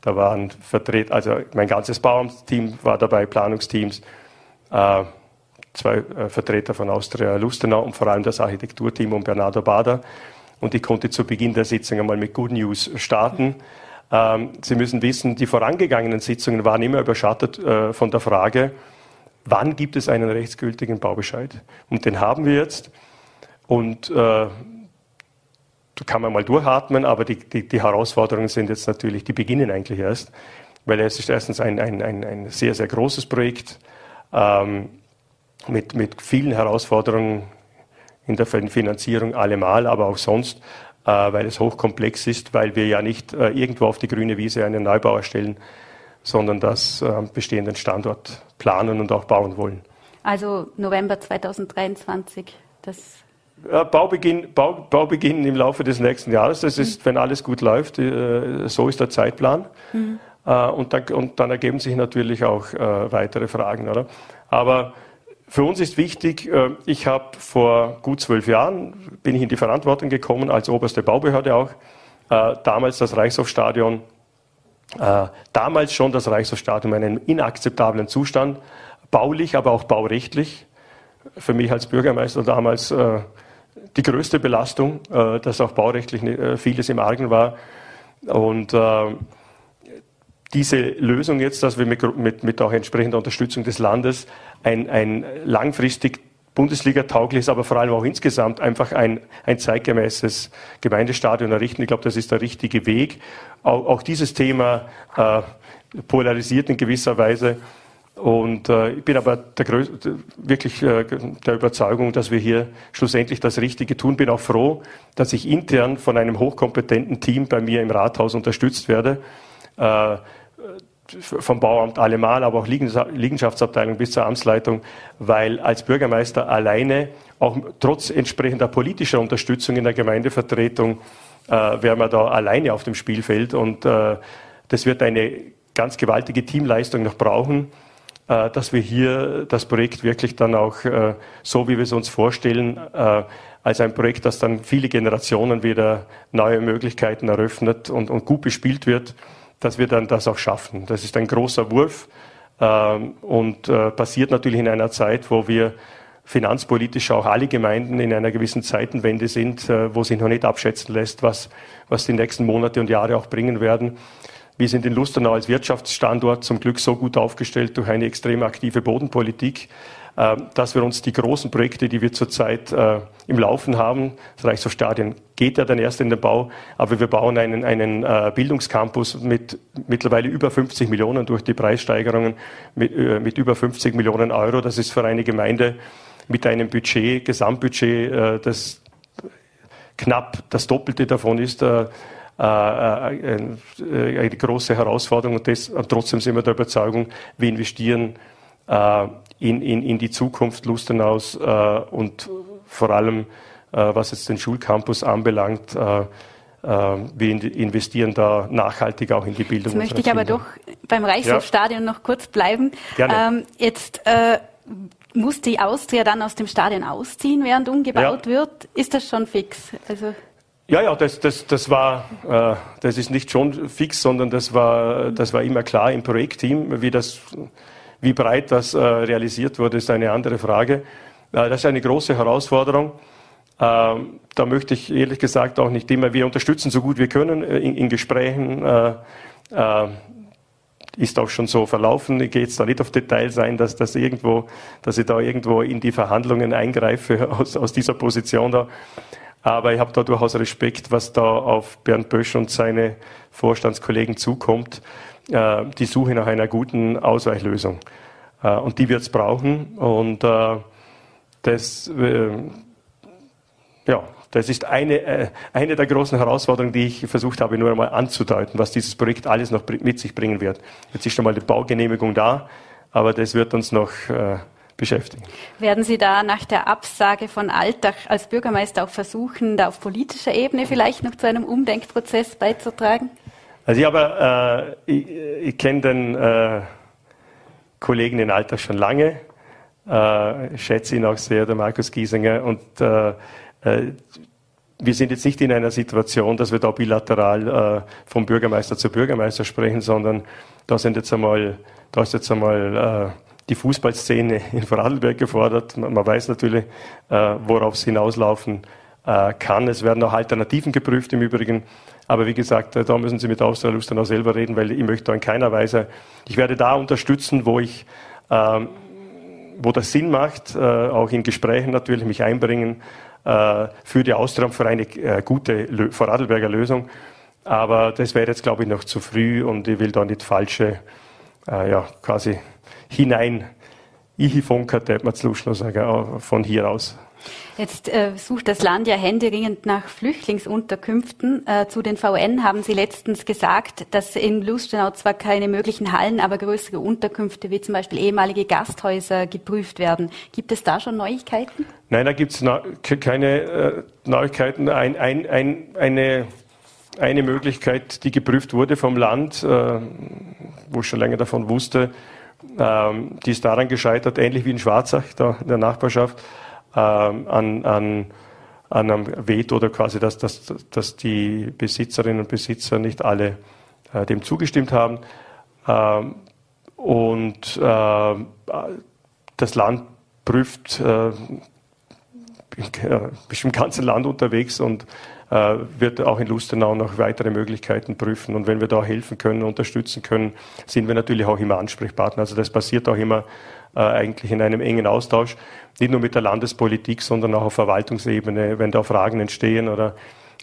da waren Vertreter, also mein ganzes Bauamtsteam war dabei, Planungsteams, äh, zwei Vertreter von Austria Lustenau und vor allem das Architekturteam um Bernardo Bader und ich konnte zu Beginn der Sitzung einmal mit Good News starten. Ähm, Sie müssen wissen, die vorangegangenen Sitzungen waren immer überschattet äh, von der Frage, wann gibt es einen rechtsgültigen Baubescheid? Und den haben wir jetzt. Und äh, da kann man mal durchatmen, aber die, die, die, Herausforderungen sind jetzt natürlich, die beginnen eigentlich erst, weil es ist erstens ein, ein, ein, ein sehr, sehr großes Projekt ähm, mit, mit vielen Herausforderungen in der Finanzierung allemal, aber auch sonst, weil es hochkomplex ist, weil wir ja nicht äh, irgendwo auf die grüne Wiese einen Neubau erstellen, sondern das äh, bestehenden Standort planen und auch bauen wollen. Also November 2023, das Baubeginn, Bau, Baubeginn im Laufe des nächsten Jahres. Das ist, mhm. wenn alles gut läuft, so ist der Zeitplan. Mhm. Und, dann, und, dann, ergeben sich natürlich auch weitere Fragen. Oder? Aber für uns ist wichtig, äh, ich habe vor gut zwölf Jahren, bin ich in die Verantwortung gekommen, als oberste Baubehörde auch, äh, damals das Reichshofstadion, äh, damals schon das Reichshofstadion in einem inakzeptablen Zustand, baulich, aber auch baurechtlich. Für mich als Bürgermeister damals die größte Belastung, dass auch baurechtlich vieles im Argen war. Und diese Lösung jetzt, dass wir mit, mit, mit auch entsprechender Unterstützung des Landes ein, ein langfristig Bundesliga-taugliches, aber vor allem auch insgesamt einfach ein, ein zeitgemäßes Gemeindestadion errichten. Ich glaube, das ist der richtige Weg. Auch, auch dieses Thema äh, polarisiert in gewisser Weise. Und äh, ich bin aber der, wirklich äh, der Überzeugung, dass wir hier schlussendlich das Richtige tun. Bin auch froh, dass ich intern von einem hochkompetenten Team bei mir im Rathaus unterstützt werde. Äh, vom Bauamt allemal, aber auch Liegenschaftsabteilung bis zur Amtsleitung, weil als Bürgermeister alleine, auch trotz entsprechender politischer Unterstützung in der Gemeindevertretung, äh, wären wir da alleine auf dem Spielfeld. Und äh, das wird eine ganz gewaltige Teamleistung noch brauchen, äh, dass wir hier das Projekt wirklich dann auch, äh, so wie wir es uns vorstellen, äh, als ein Projekt, das dann viele Generationen wieder neue Möglichkeiten eröffnet und, und gut bespielt wird, dass wir dann das auch schaffen. Das ist ein großer Wurf ähm, und äh, passiert natürlich in einer Zeit, wo wir finanzpolitisch auch alle Gemeinden in einer gewissen Zeitenwende sind, äh, wo sich noch nicht abschätzen lässt, was, was die nächsten Monate und Jahre auch bringen werden. Wir sind in Lustenau als Wirtschaftsstandort zum Glück so gut aufgestellt durch eine extrem aktive Bodenpolitik, dass wir uns die großen Projekte, die wir zurzeit äh, im Laufen haben, das Reichshofstadion geht ja dann erst in den Bau, aber wir bauen einen, einen äh, Bildungscampus mit mittlerweile über 50 Millionen durch die Preissteigerungen mit, mit über 50 Millionen Euro. Das ist für eine Gemeinde mit einem Budget, Gesamtbudget, das knapp das Doppelte davon ist, eine große Herausforderung und, das, und trotzdem sind wir der Überzeugung, wir investieren in, in, in die Zukunft Lustenaus äh, und vor allem, äh, was jetzt den Schulcampus anbelangt, äh, äh wir investieren da nachhaltig auch in die Bildung. Jetzt möchte ich aber doch beim Reichshofstadion ja. noch kurz bleiben. Gerne. Ähm, jetzt äh, muss die Austria dann aus dem Stadion ausziehen, während umgebaut ja. wird. Ist das schon fix? Also ja, ja, das, das, das war, äh, das ist nicht schon fix, sondern das war, das war immer klar im Projektteam, wie das wie breit das äh, realisiert wurde, ist eine andere Frage. Äh, das ist eine große Herausforderung. Ähm, da möchte ich ehrlich gesagt auch nicht immer, wir unterstützen so gut wir können äh, in, in Gesprächen. Äh, äh, ist auch schon so verlaufen. Ich gehe jetzt da nicht auf Details ein, dass, das irgendwo, dass ich da irgendwo in die Verhandlungen eingreife aus, aus dieser Position da. Aber ich habe da durchaus Respekt, was da auf Bernd Bösch und seine Vorstandskollegen zukommt. Äh, die Suche nach einer guten Ausweichlösung. Äh, und die wird es brauchen. Und äh, das, ja, das ist eine, eine der großen Herausforderungen, die ich versucht habe, nur einmal anzudeuten, was dieses Projekt alles noch mit sich bringen wird. Jetzt ist schon mal die Baugenehmigung da, aber das wird uns noch beschäftigen. Werden Sie da nach der Absage von Alltag als Bürgermeister auch versuchen, da auf politischer Ebene vielleicht noch zu einem Umdenkprozess beizutragen? Also ich, äh, ich, ich kenne den äh, Kollegen in Alltag schon lange, äh, schätze ihn auch sehr, der Markus Giesinger. Und äh, äh, wir sind jetzt nicht in einer Situation, dass wir da bilateral äh, vom Bürgermeister zu Bürgermeister sprechen, sondern da sind jetzt einmal, da ist jetzt einmal die Fußballszene in Vorarlberg gefordert. Man, man weiß natürlich, worauf es hinauslaufen kann. Es werden auch Alternativen geprüft im Übrigen. Aber wie gesagt, äh, da müssen Sie mit Austria Lustenau selber reden, weil ich möchte da in keiner Weise, ich werde da unterstützen, wo ich, ähm, wo das Sinn macht, äh, auch in Gesprächen natürlich mich einbringen äh, für die Austria für eine äh, gute Vorarlberger Lösung. Aber das wäre jetzt, glaube ich, noch zu früh und ich will da nicht falsche, äh, ja, quasi hinein, ich funkert, man zu Schluss sagen, von hier aus. Jetzt äh, sucht das Land ja händeringend nach Flüchtlingsunterkünften. Äh, zu den VN haben Sie letztens gesagt, dass in Lustenau zwar keine möglichen Hallen, aber größere Unterkünfte wie zum Beispiel ehemalige Gasthäuser geprüft werden. Gibt es da schon Neuigkeiten? Nein, da gibt es keine äh, Neuigkeiten. Ein, ein, ein, eine, eine Möglichkeit, die geprüft wurde vom Land, äh, wo ich schon länger davon wusste, ähm, die ist daran gescheitert, ähnlich wie in Schwarzach, da in der Nachbarschaft, an, an, an einem Veto oder quasi, dass, dass, dass die Besitzerinnen und Besitzer nicht alle äh, dem zugestimmt haben. Ähm, und äh, das Land prüft, äh, ist im ganzen Land unterwegs und äh, wird auch in Lustenau noch weitere Möglichkeiten prüfen. Und wenn wir da helfen können, unterstützen können, sind wir natürlich auch immer Ansprechpartner. Also das passiert auch immer äh, eigentlich in einem engen Austausch, nicht nur mit der Landespolitik, sondern auch auf Verwaltungsebene. Wenn da Fragen entstehen oder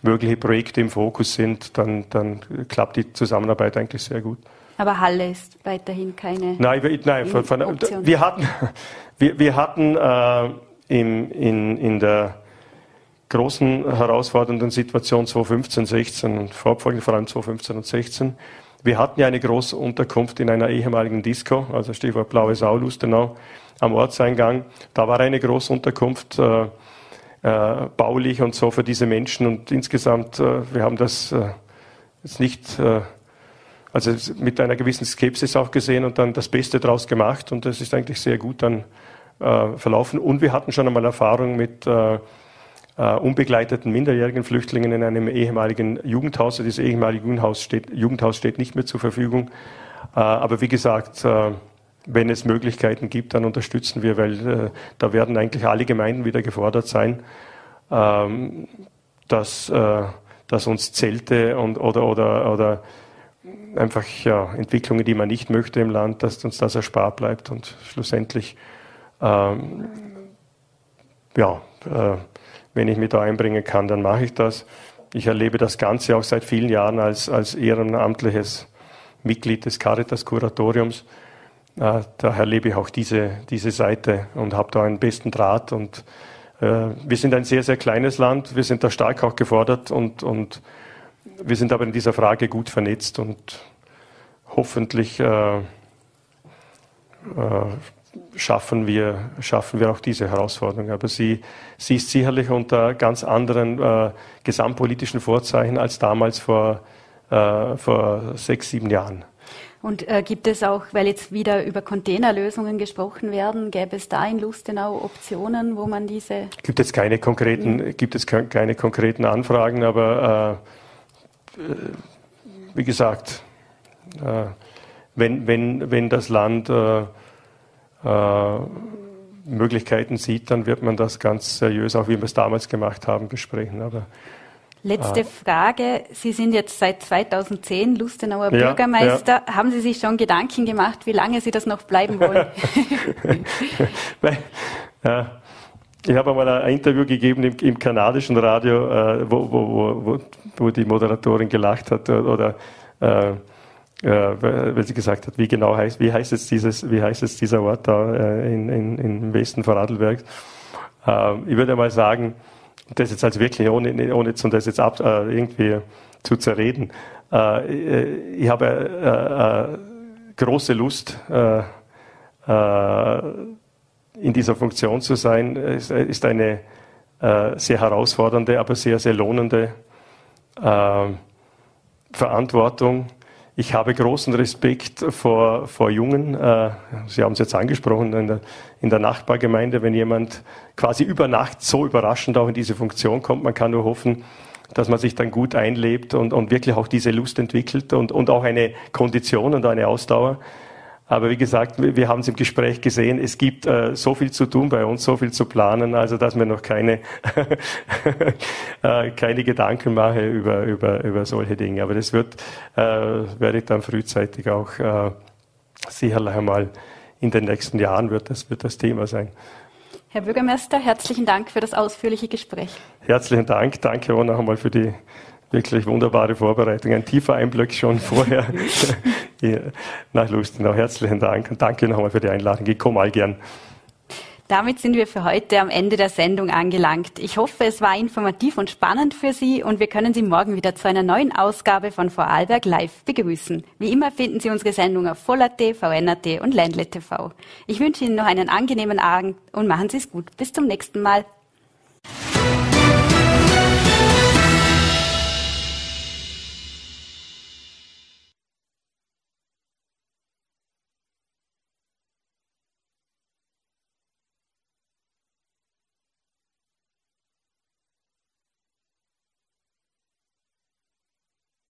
mögliche Projekte im Fokus sind, dann, dann klappt die Zusammenarbeit eigentlich sehr gut. Aber Halle ist weiterhin keine. Nein, nein von, von, Option. wir hatten, wir, wir hatten äh, im, in, in der großen herausfordernden Situation 2015, 16 und vorfolgend vor allem 2015 und 16 wir hatten ja eine große Unterkunft in einer ehemaligen Disco, also Stichwort Blaue Sau, Lustenau, am Ortseingang. Da war eine große Unterkunft, äh, äh, baulich und so für diese Menschen. Und insgesamt, äh, wir haben das äh, jetzt nicht, äh, also mit einer gewissen Skepsis auch gesehen und dann das Beste daraus gemacht. Und das ist eigentlich sehr gut dann äh, verlaufen. Und wir hatten schon einmal Erfahrung mit äh, unbegleiteten minderjährigen Flüchtlingen in einem ehemaligen Jugendhaus. Dieses ehemalige Jugendhaus steht, Jugendhaus steht nicht mehr zur Verfügung. Äh, aber wie gesagt, äh, wenn es Möglichkeiten gibt, dann unterstützen wir, weil äh, da werden eigentlich alle Gemeinden wieder gefordert sein, ähm, dass, äh, dass uns Zelte und, oder, oder, oder einfach ja, Entwicklungen, die man nicht möchte im Land, dass uns das erspart bleibt und schlussendlich, ähm, ja, äh, wenn ich mich da einbringen kann, dann mache ich das. Ich erlebe das Ganze auch seit vielen Jahren als, als ehrenamtliches Mitglied des Caritas Kuratoriums. Äh, da erlebe ich auch diese, diese Seite und habe da einen besten Draht. Und äh, wir sind ein sehr, sehr kleines Land. Wir sind da stark auch gefordert und, und wir sind aber in dieser Frage gut vernetzt und hoffentlich äh, äh, schaffen, wir, schaffen wir auch diese Herausforderung. Aber sie, sie ist sicherlich unter ganz anderen äh, gesamtpolitischen Vorzeichen als damals vor, äh, vor sechs, sieben Jahren. Und äh, gibt es auch, weil jetzt wieder über Containerlösungen gesprochen werden, gäbe es da in Lustenau Optionen, wo man diese. Gibt es keine konkreten, mhm. gibt es keine konkreten Anfragen, aber äh, äh, wie gesagt, äh, wenn, wenn, wenn das Land Möglichkeiten sieht, dann wird man das ganz seriös, auch wie wir es damals gemacht haben, besprechen. Aber Letzte ah. Frage. Sie sind jetzt seit 2010 Lustenauer ja, Bürgermeister. Ja. Haben Sie sich schon Gedanken gemacht, wie lange Sie das noch bleiben wollen? Ich habe einmal ein Interview gegeben im, im kanadischen Radio, äh, wo, wo, wo, wo, die Moderatorin gelacht hat oder äh, äh, weil sie gesagt hat, wie genau heißt, wie heißt jetzt dieses, wie heißt jetzt dieser Ort da äh, in, in, im Westen von Radlberg? Äh, ich würde mal sagen, das jetzt als wirklich, ohne, ohne das jetzt ab, äh, irgendwie zu zerreden. Äh, ich habe äh, äh große Lust, äh, äh, in dieser Funktion zu sein. Es ist eine sehr herausfordernde, aber sehr, sehr lohnende Verantwortung. Ich habe großen Respekt vor, vor Jungen. Äh, Sie haben es jetzt angesprochen, in der, in der Nachbargemeinde, wenn jemand quasi über Nacht so überraschend auch in diese Funktion kommt, man kann nur hoffen, dass man sich dann gut einlebt und, und wirklich auch diese Lust entwickelt und, und auch eine Kondition und eine Ausdauer. Aber wie gesagt, wir haben es im Gespräch gesehen, es gibt äh, so viel zu tun bei uns, so viel zu planen, also dass mir noch keine, äh, keine Gedanken mache über, über, über solche Dinge. Aber das wird, äh, werde ich dann frühzeitig auch äh, sicherlich einmal in den nächsten Jahren wird das, wird das Thema sein. Herr Bürgermeister, herzlichen Dank für das ausführliche Gespräch. Herzlichen Dank. Danke auch noch einmal für die wirklich wunderbare Vorbereitung. Ein tiefer Einblick schon vorher nach Lustenau. Herzlichen Dank und danke nochmal für die Einladung. Ich komme all gern. Damit sind wir für heute am Ende der Sendung angelangt. Ich hoffe, es war informativ und spannend für Sie und wir können Sie morgen wieder zu einer neuen Ausgabe von Vorarlberg Live begrüßen. Wie immer finden Sie unsere Sendung auf Voll.at, VN.at und Ländle TV. Ich wünsche Ihnen noch einen angenehmen Abend und machen Sie es gut. Bis zum nächsten Mal.